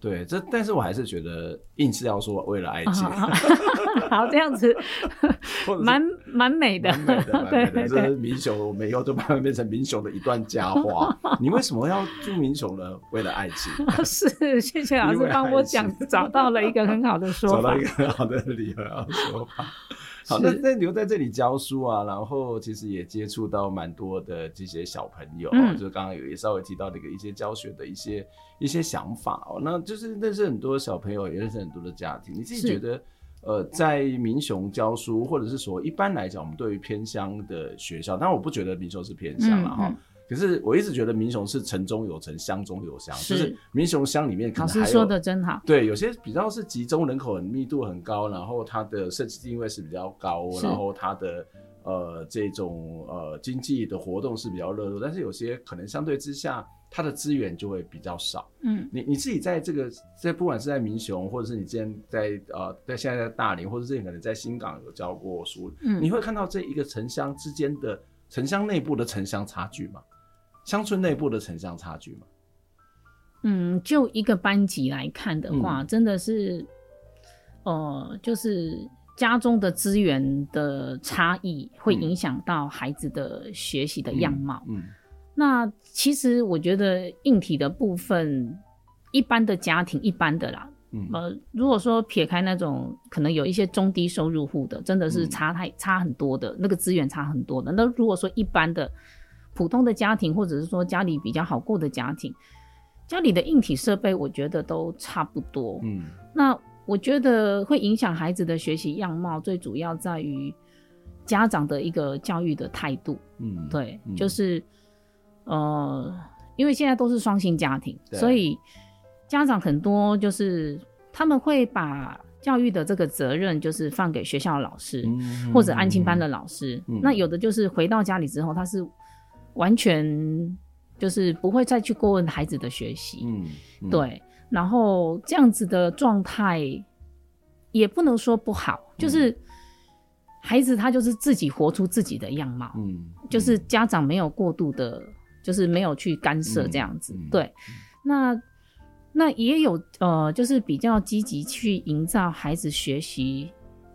对，这但是我还是觉得硬是要说为了爱情，好这样子，蛮蛮美的，蛮美的，蛮美的。这是民雄，我们以后都把它变成民雄的一段佳话。你为什么要住民雄呢？为了爱情。是，谢谢老师帮我讲，找到了一个很好的说法，找到一个很好的理由说法。好，那那留在这里教书啊，然后其实也接触到蛮多的这些小朋友，嗯、就是刚刚有也稍微提到的一个一些教学的一些一些想法哦，那就是认识很多小朋友，也认识很多的家庭。你自己觉得，呃，在民雄教书，或者是说一般来讲，我们对于偏乡的学校，当然我不觉得民雄是偏乡了哈。嗯嗯可是我一直觉得民雄是城中有城，乡中有乡，是就是民雄乡里面可能还有。老师说的真好。对，有些比较是集中人口很密度很高，然后它的设计定位是比较高，然后它的呃这种呃经济的活动是比较热络，但是有些可能相对之下，它的资源就会比较少。嗯，你你自己在这个在不管是在民雄，或者是你之前在呃在现在在大林，或者是你可能在新港有教过书，嗯，你会看到这一个城乡之间的城乡内部的城乡差距吗？乡村内部的城乡差距吗？嗯，就一个班级来看的话，嗯、真的是，呃，就是家中的资源的差异会影响到孩子的学习的样貌。嗯，嗯那其实我觉得硬体的部分，一般的家庭，一般的啦，嗯，呃，如果说撇开那种可能有一些中低收入户的，真的是差太、嗯、差很多的，那个资源差很多的。那如果说一般的普通的家庭，或者是说家里比较好过的家庭，家里的硬体设备，我觉得都差不多。嗯，那我觉得会影响孩子的学习样貌，最主要在于家长的一个教育的态度。嗯，对，嗯、就是呃，因为现在都是双薪家庭，所以。家长很多就是他们会把教育的这个责任就是放给学校的老师、嗯、或者安亲班的老师、嗯。那有的就是回到家里之后，他是完全就是不会再去过问孩子的学习、嗯嗯。对。然后这样子的状态也不能说不好，就是孩子他就是自己活出自己的样貌。嗯。就是家长没有过度的，就是没有去干涉这样子。嗯、对。那。那也有呃，就是比较积极去营造孩子学习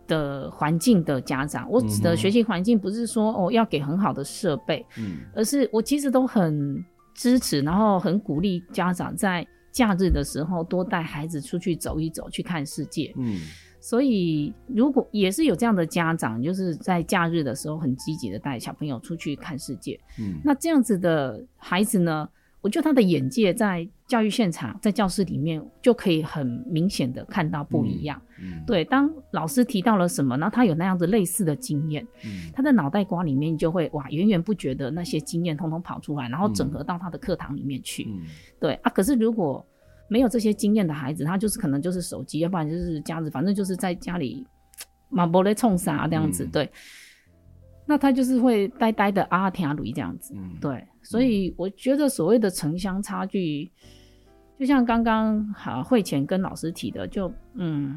的环境的家长。我指的学习环境不是说哦要给很好的设备，嗯，而是我其实都很支持，然后很鼓励家长在假日的时候多带孩子出去走一走，去看世界。嗯，所以如果也是有这样的家长，就是在假日的时候很积极的带小朋友出去看世界。嗯，那这样子的孩子呢，我觉得他的眼界在教育现场，在教室里面就可以很明显的看到不一样。嗯嗯、对，当老师提到了什么，然后他有那样子类似的经验、嗯，他的脑袋瓜里面就会哇源源不绝的那些经验通通跑出来，然后整合到他的课堂里面去。嗯、对啊，可是如果没有这些经验的孩子，他就是可能就是手机，要不然就是家子，反正就是在家里马博雷冲啥这样子。对，那他就是会呆呆的啊听啊录这样子。嗯、对，所以我觉得所谓的城乡差距。就像刚刚哈会前跟老师提的，就嗯，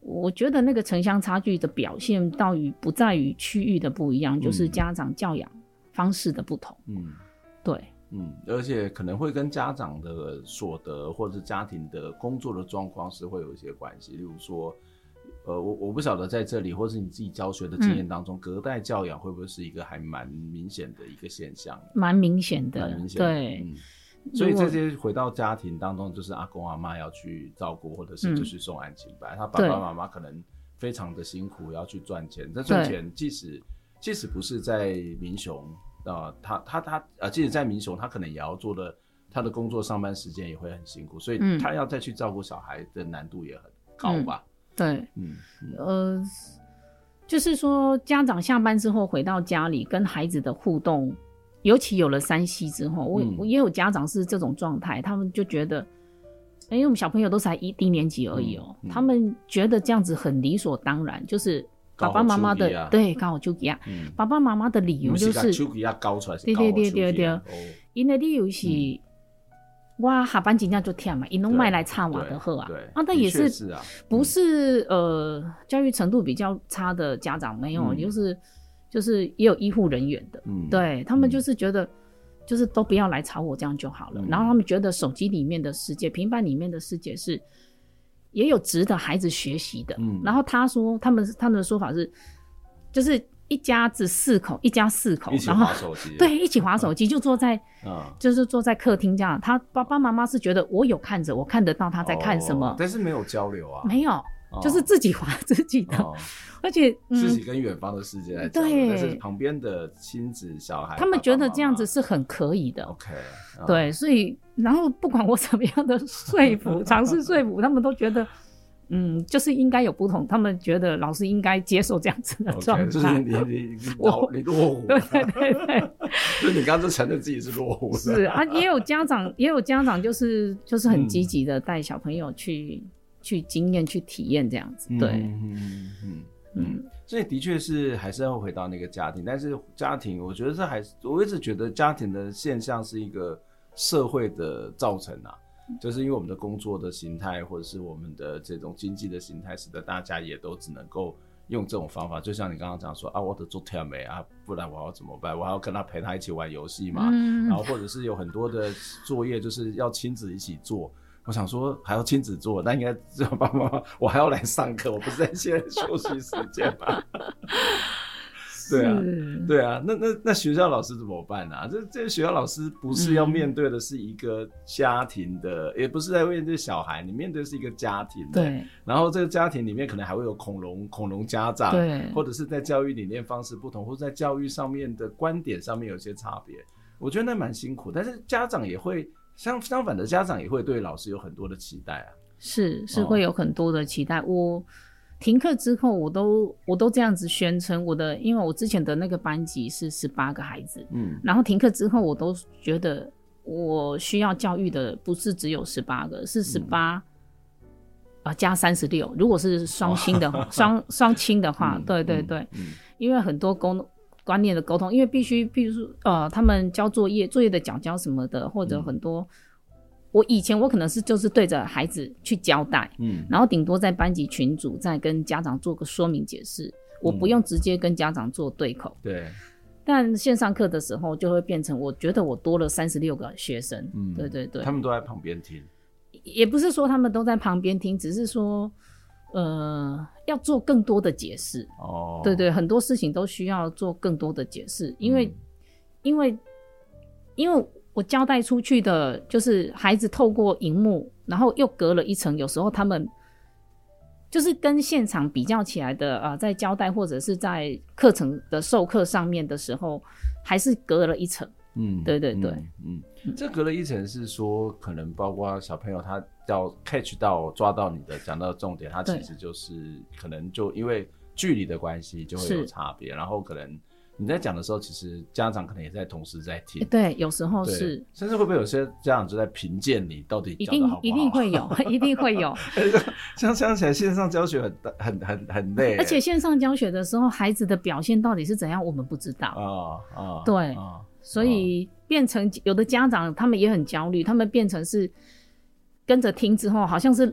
我觉得那个城乡差距的表现，到于不在于区域的不一样，就是家长教养方式的不同。嗯，对，嗯，而且可能会跟家长的所得或者是家庭的工作的状况是会有一些关系。例如说，呃，我我不晓得在这里或是你自己教学的经验当中，嗯，隔代教养会不会是一个还蛮明显的一个现象？蛮明显的，蛮明显的，对。嗯所以这些回到家庭当中，就是阿公阿妈要去照顾，或者是就是送安亲班，他爸爸妈妈可能非常的辛苦，要去赚钱。这赚钱即使即使不是在民雄啊，他他他啊，即使在民雄，他可能也要做的，他的工作上班时间也会很辛苦，所以他要再去照顾小孩的难度也很高吧？嗯、对，嗯，呃，就是说家长下班之后回到家里跟孩子的互动。尤其有了 3C 之后，我我也有家长是这种状态，他们就觉得，哎，因为我们小朋友都才一低年级而已哦、喔嗯嗯，他们觉得这样子很理所当然，就是爸爸妈妈的对刚好就一样，爸爸妈妈的理由就是，对对对对对，因为理由是，哇，下班今天就天嘛，伊拢卖来插我的货啊，啊，但也是，是啊，不是呃教育程度比较差的家长没有，嗯、就是。就是也有医护人员的，嗯，对他们就是觉得，就是都不要来吵我这样就好了，嗯。然后他们觉得手机里面的世界，平板里面的世界是也有值得孩子学习的。嗯，然后他说他们他们的说法是，就是一家子四口，一家四口，然后对一起划手机，就坐在，嗯，就是坐在客厅这样。他爸爸妈妈是觉得我有看着，我看得到他在看什么，哦，但是没有交流啊，没有。就是自己划自己的，哦、而且、嗯、自己跟远方的世界来讲，对，但是旁边的亲子小孩，他们觉得这样子是很可以的。OK，对，所以然后不管我怎么样的说服，尝试说服，他们都觉得，嗯，就是应该有不同。他们觉得老师应该接受这样子的状态。Okay, 就是你你你落 你落伍，对对对对，就你刚刚承认自己是落伍。是啊，也有家长也有家长就是就是很积极的带小朋友去。嗯去经验、去体验这样子，对，嗯嗯嗯嗯，所以的确是还是要回到那个家庭，但是家庭，我觉得这还是我一直觉得家庭的现象是一个社会的造成啊，就是因为我们的工作的形态，或者是我们的这种经济的形态，使得大家也都只能够用这种方法。就像你刚刚讲说啊，我得做甜美啊，不然我要怎么办？我还要跟他陪他一起玩游戏嘛，嗯，然后或者是有很多的作业就是要亲子一起做。我想说还要亲子做，那应该爸爸妈妈，我还要来上课，我不是在现在休息时间吗？对啊，对啊，那那那学校老师怎么办啊？这这学校老师不是要面对的是一个家庭的，嗯、也不是在面对小孩，你面对的是一个家庭的。对。然后这个家庭里面可能还会有恐龙恐龙家长，对，或者是在教育理念方式不同，或者在教育上面的观点上面有些差别。我觉得那蛮辛苦，但是家长也会相相反的，家长也会对老师有很多的期待啊。是是会有很多的期待，哦、我。停课之后，我都我都这样子宣称我的，因为我之前的那个班级是十八个孩子，嗯，然后停课之后，我都觉得我需要教育的不是只有十八个，是十八啊加三十六，如果是双亲的话，双 双亲的话，对对对，因为很多沟观念的沟通，因为必须，比如说呃，他们交作业，作业的缴交什么的，或者很多。嗯我以前我可能是就是对着孩子去交代，嗯，然后顶多在班级群组再跟家长做个说明解释，我不用直接跟家长做对口，嗯、对。但线上课的时候就会变成，我觉得我多了三十六个学生，嗯，对对对，他们都在旁边听，也不是说他们都在旁边听，只是说，呃，要做更多的解释，哦，对对，很多事情都需要做更多的解释，因为，嗯、因为，因为。我交代出去的就是孩子透过荧幕，然后又隔了一层。有时候他们就是跟现场比较起来的啊、呃，在交代或者是在课程的授课上面的时候，还是隔了一层。嗯，对对对，嗯，嗯，这隔了一层是说，可能包括小朋友他要 catch 到抓到你的讲到重点，他其实就是可能就因为距离的关系就会有差别，然后可能。你在讲的时候，其实家长可能也在同时在听。对，有时候是，甚至会不会有些家长就在评鉴你到底教的好不好？一定 一定会有，一定会有。像想起来，线上教学很很很很累。而且线上教学的时候，孩子的表现到底是怎样，我们不知道。啊、哦、啊、哦，对、哦，所以变成有的家长他们也很焦虑，他们变成是跟着听之后，好像是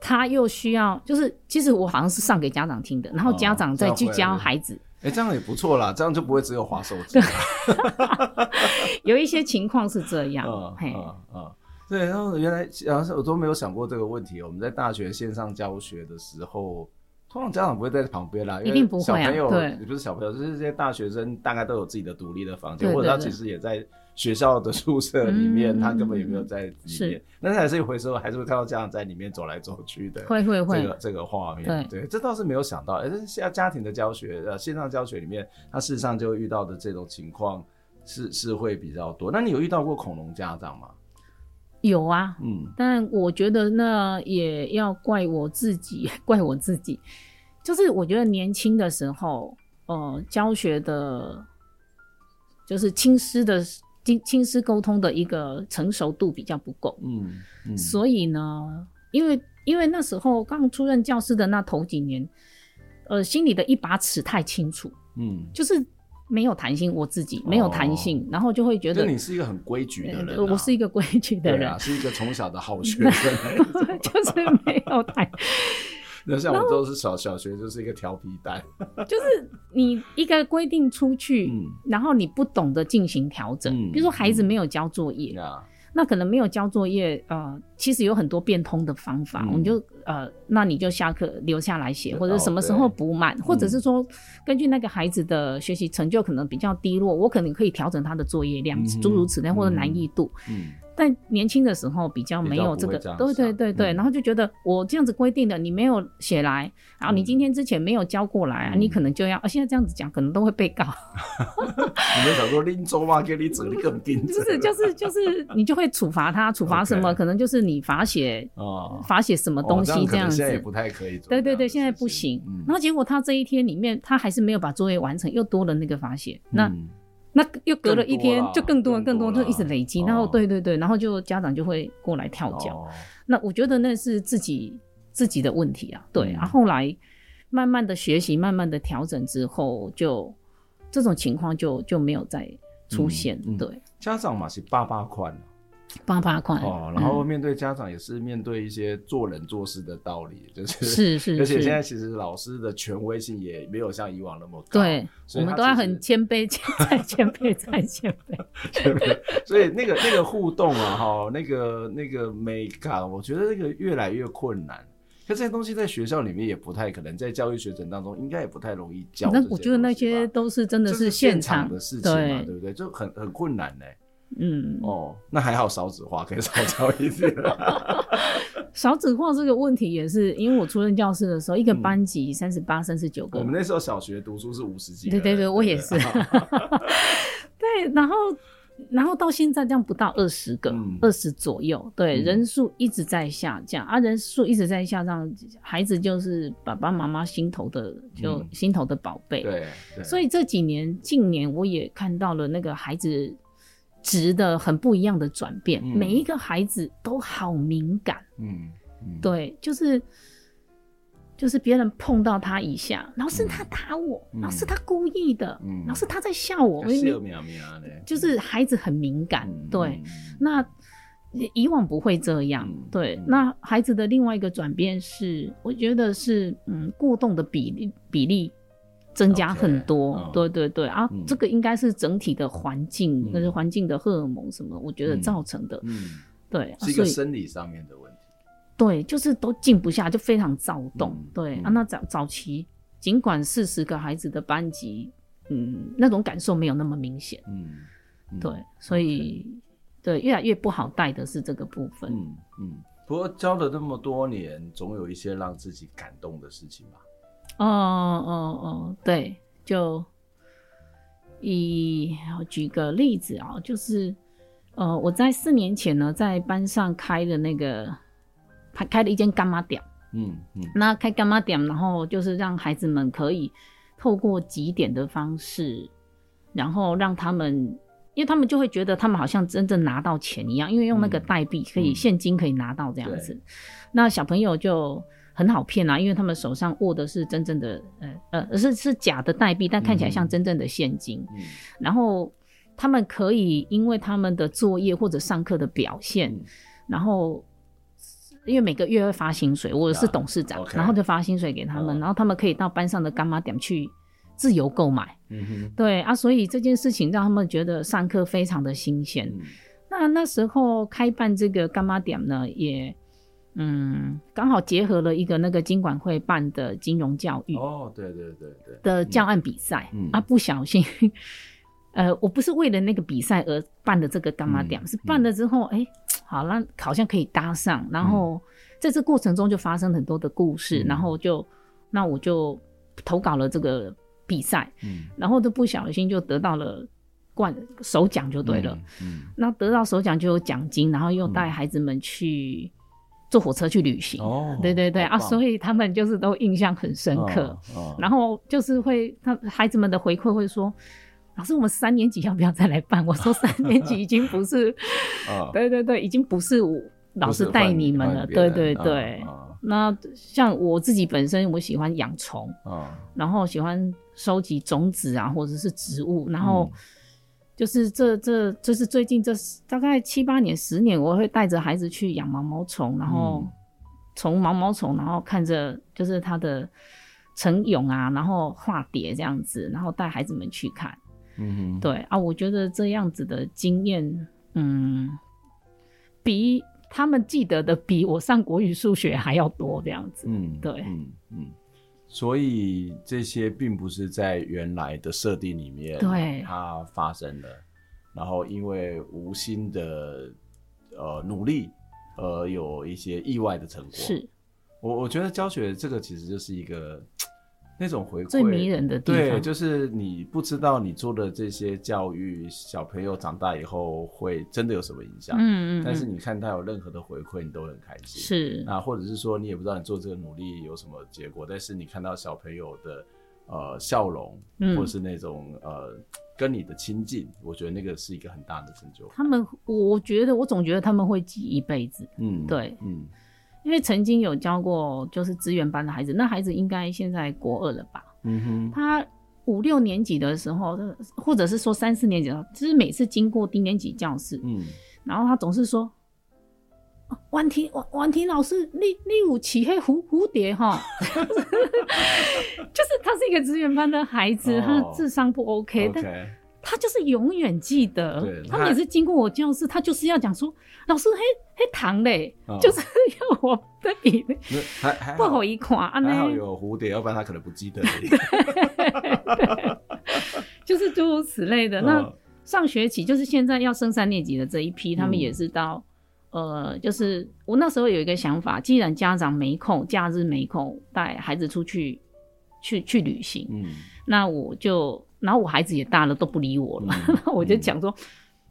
他又需要，就是其实我好像是上给家长听的，然后家长再去教孩子。哦哎、欸，这样也不错啦，这样就不会只有滑手机。有一些情况是这样，嗯嗯嗯，对。然后原来，然后我都没有想过这个问题。我们在大学线上教学的时候，通常家长不会在旁边啦，一定不会。小朋友也不是小朋友，就是这些大学生，大概都有自己的独立的房间，或者他其实也在。学校的宿舍里面，嗯，他根本也没有在里面。但是还是一回时候，还是会看到家长在里面走来走去的。会会会，这个这个画面，对，对，这倒是没有想到。但是现在家庭的教学，呃，线上教学里面，他事实上就遇到的这种情况是是会比较多。那你有遇到过恐龙家长吗？有啊，嗯，但我觉得那也要怪我自己，怪我自己，就是我觉得年轻的时候，呃，教学的，就是亲师的。亲师沟通的一个成熟度比较不够，嗯，嗯，所以呢，因为因为那时候刚出任教师的那头几年，呃，心里的一把尺太清楚，嗯，就是没有弹性，我自己没有弹性，哦，然后就会觉得你是一个很规矩的人，啊，我是一个规矩的人，啊，是一个从小的好学生，就是没有弹。那像我都是小小学就是一个调皮蛋，就是你一个规定出去，嗯，然后你不懂得进行调整，嗯，比如说孩子没有交作业，嗯，那可能没有交作业，呃，其实有很多变通的方法，嗯，我们就呃，那你就下课留下来写，或者什么时候补满，或者是说根据那个孩子的学习成就可能比较低落，我可能可以调整他的作业量，诸，嗯，如此类，或者难易度，嗯。嗯但年轻的时候比较没有这个，这对对对对、嗯，然后就觉得我这样子规定的，你没有写来，嗯，然后你今天之前没有交过来啊，嗯，你可能就要，啊，现在这样子讲，可能都会被告。你们想说拎走吗？给你整你更精致。就是就是就是，你就会处罚他，处罚什么可能就是你罚写哦，罚写什么东西这样子。哦，这样现在也不太可以。对对对，现在不行。嗯，然后结果他这一天里面，他还是没有把作业完成，又多了那个罚写。那。嗯那又隔了一天，就更多更多，就一直累积，然后对对对，然后就家长就会过来跳脚。哦、那我觉得那是自己自己的问题啊，对。然、嗯、后后来慢慢的学习，慢慢的调整之后，就这种情况就就没有再出现。对，家长嘛是爸爸宽。八八块哦，然后面对家长也是面对一些做人做事的道理，嗯、就是是是，而且现在其实老师的权威性也没有像以往那么高，对，我们都要很谦卑，再 谦卑再 谦卑，所以那个那个互动啊，哈，那个那个美感，我觉得那个越来越困难。可这些东西在学校里面也不太可能，在教育学程当中应该也不太容易教。那我觉得那些都是真的是现场的事情嘛，对不对？就很很困难呢。嗯，哦，那还好少子化可以少教一点。少子化这个问题也是，因为我出任教师的时候，一个班级三十八、三十九个。我们那时候小学读书是五十几个。对对对，我也 是。对，然后然后到现在这样不到二十个，二十左右。对，人数一直在下降啊，人数一直在下降，孩子就是爸爸妈妈心头的就心头的宝贝。对，所以这几年近年我也看到了那个孩子。值的很不一样的转变，嗯、每一个孩子都好敏感，嗯，嗯。对，就是就是别人碰到他一下，老师他打我，嗯、老师他故意的，嗯、老师他在笑我，嗯、就是孩子很敏感，嗯、对，嗯、那以往不会这样，嗯、对，嗯、那孩子的另外一个转变是，我觉得是嗯过动的比例比例。增加很多，okay, 对对对、嗯、啊，这个应该是整体的环境，那是环境的荷尔蒙什么，我觉得造成的，嗯，嗯。对，是一个生理上面的问题，对，就是都静不下，就非常躁动，嗯、对、嗯、啊，那早早期尽管四十个孩子的班级，嗯，那种感受没有那么明显，嗯，嗯对，所以 okay, 对越来越不好带的是这个部分，嗯嗯，不过教了那么多年，总有一些让自己感动的事情吧。哦哦哦，对，就以我举个例子啊，就是呃，我在四年前呢，在班上开的那个开开了一间干妈店，嗯嗯，那开干妈店，然后就是让孩子们可以透过几点的方式，然后让他们，因为他们就会觉得他们好像真正拿到钱一样，因为用那个代币可以、嗯、现金可以拿到这样子，对。那小朋友就。很好骗啊，因为他们手上握的是真正的，呃呃，是是假的代币，但看起来像真正的现金。嗯，然后他们可以因为他们的作业或者上课的表现，嗯、然后因为每个月会发薪水，我是董事长，然后就发薪水给他们，哦、然后他们可以到班上的干妈点去自由购买。嗯哼，对啊，所以这件事情让他们觉得上课非常的新鲜。嗯、那那时候开办这个干妈点呢，也。嗯，刚好结合了一个那个金管会办的金融教育哦，对对对对。的教案比赛，嗯、啊，不小心，呃，我不是为了那个比赛而办的这个干嘛点，嗯、是办了之后，哎、嗯。欸，好了，好像可以搭上，然后在这过程中就发生很多的故事，嗯、然后就那我就投稿了这个比赛，嗯，然后就不小心就得到了冠首奖就对了，嗯，嗯。那得到首奖就有奖金，然后又带孩子们去。坐火车去旅行，哦，对对对啊，所以他们就是都印象很深刻。然后就是会，他孩子们的回馈会说：“老师，我们三年级要不要再来办？”我说：“三年级已经不是，对对对，已经不是我老师带你们了。”对对对。那像我自己本身，我喜欢养虫，然后喜欢收集种子啊，或者是植物，然后。就是这这这是最近这大概七八年十年，我会带着孩子去养毛毛虫，然后从毛毛虫，然后看着就是它的成蛹啊，然后化蝶这样子，然后带孩子们去看。嗯哼，对啊，我觉得这样子的经验，嗯，比他们记得的比我上国语数学还要多这样子。嗯，对，嗯嗯。所以这些并不是在原来的设定里面，对，它发生了，然后因为无心的呃努力，而有一些意外的成果。是，我我觉得教学这个其实就是一个。那种回馈最迷人的地方，对，就是你不知道你做的这些教育，小朋友长大以后会真的有什么影响。嗯，嗯嗯。但是你看他有任何的回馈，你都很开心。是。啊或者是说，你也不知道你做这个努力有什么结果，但是你看到小朋友的呃笑容，嗯，或者是那种呃跟你的亲近，我觉得那个是一个很大的成就。他们，我觉得我总觉得他们会记一辈子。嗯，对，嗯。因为曾经有教过就是资源班的孩子，那孩子应该现在国二了吧？嗯哼。他五六年级的时候，或者是说三四年级的时候，就是每次经过低年级教室，嗯，然后他总是说：“婉婷，婉婉婷老师，你你有起黑蝴蝴蝶哈？” 就是他是一个资源班的孩子，哦、他智商不 OK，, okay. 但他就是永远记得。对，他每次经过我教室，他就是要讲说：“老师，嘿，嘿，糖嘞，哦、就是要我的笔。”还还不好一款，还好有蝴蝶，要不然他可能不记得。就是诸如此类的。那上学期就是现在要升三年级的这一批，他们也是到、嗯、呃，就是我那时候有一个想法，既然家长没空，假日没空带孩子出去去去旅行，嗯，那我就。然后我孩子也大了，都不理我了。嗯、我就讲说，嗯、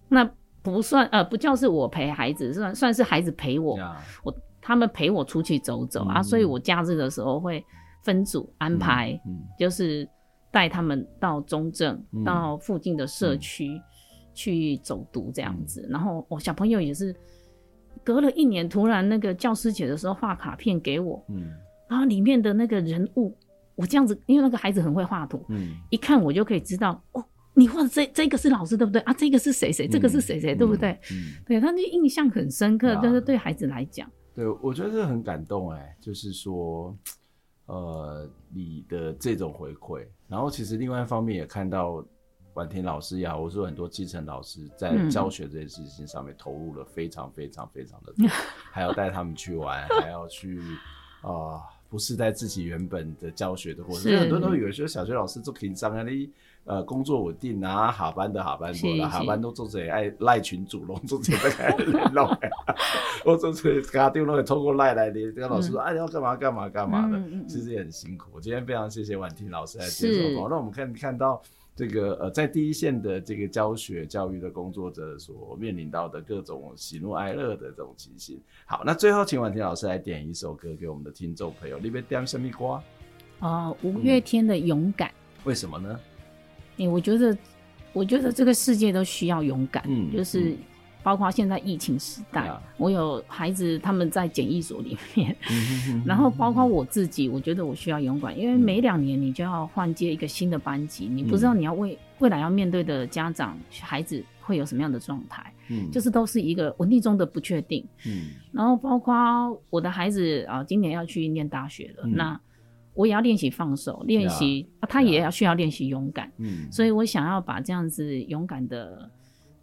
那不算呃，不叫是我陪孩子，算算是孩子陪我。我他们陪我出去走走、嗯、啊，所以我假日的时候会分组安排，就是带他们到中正、嗯、到附近的社区、嗯、去走读这样子。嗯、然后我小朋友也是隔了一年，突然那个教师节的时候画卡片给我，嗯、然后里面的那个人物。我这样子，因为那个孩子很会画图，嗯，一看我就可以知道，哦，你画的这这个是老师对不对啊？这个是谁谁？这个是谁谁、嗯、对不对？嗯，对，他那印象很深刻，但、啊、是对孩子来讲，对，我觉得这很感动哎，就是说，呃，你的这种回馈，然后其实另外一方面也看到婉婷老师也好，或者说很多基层老师在教学这件事情上面投入了非常非常非常的多，嗯、还要带他们去玩，还要去啊。呃不是在自己原本的教学的过程，所以很多人都以为说小学老师做平常啊，你呃工作稳定啊，下班的下班多啦，下班都做这爱赖群主拢做这个联络，我做这家长拢会透过赖来的跟老师说，哎、嗯啊，你要干嘛干嘛干嘛的，其实也很辛苦。我今天非常谢谢婉婷老师来接受访问，那我们看看到。这个呃，在第一线的这个教学教育的工作者所面临到的各种喜怒哀乐的这种情形。好，那最后请婉婷老师来点一首歌给我们的听众朋友。你边点什么歌？哦，五月天的《勇敢》。嗯。为什么呢？欸，我觉得，我觉得这个世界都需要勇敢。嗯，就是。嗯包括现在疫情时代.我有孩子，他们在检疫所里面，然后包括我自己，我觉得我需要勇敢，因为每两年你就要换接一个新的班级，你不知道你要为未来要面对的家长孩子会有什么样的状态，嗯，就是都是一个稳定中的不确定，嗯，然后包括我的孩子啊，今年要去念大学了，嗯、那我也要练习放手，练习 Yeah. 啊，他也要需要练习勇敢，嗯，所以我想要把这样子勇敢的。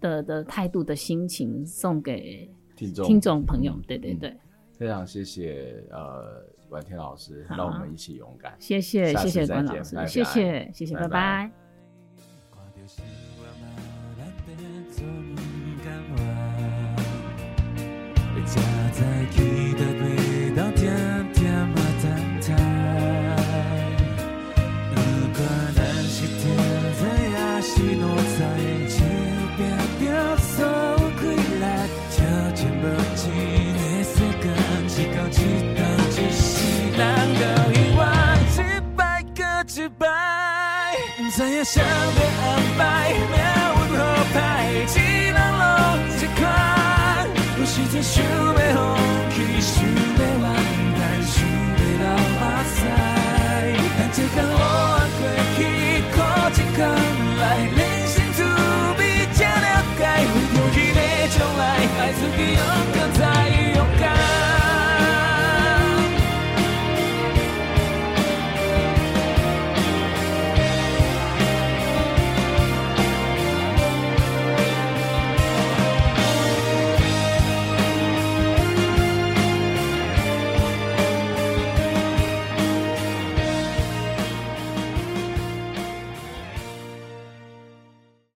的的态度的心情送给听众。听众朋友，嗯、对对对、嗯，非常谢谢呃婉婷老师，让我们一起勇敢，谢谢谢谢关老师，谢谢谢谢，拜拜。想的安排，命运好歹，只能拢这款。有时阵想要放弃，想要忘，但想不到目屎。但这天我过去，可一天来。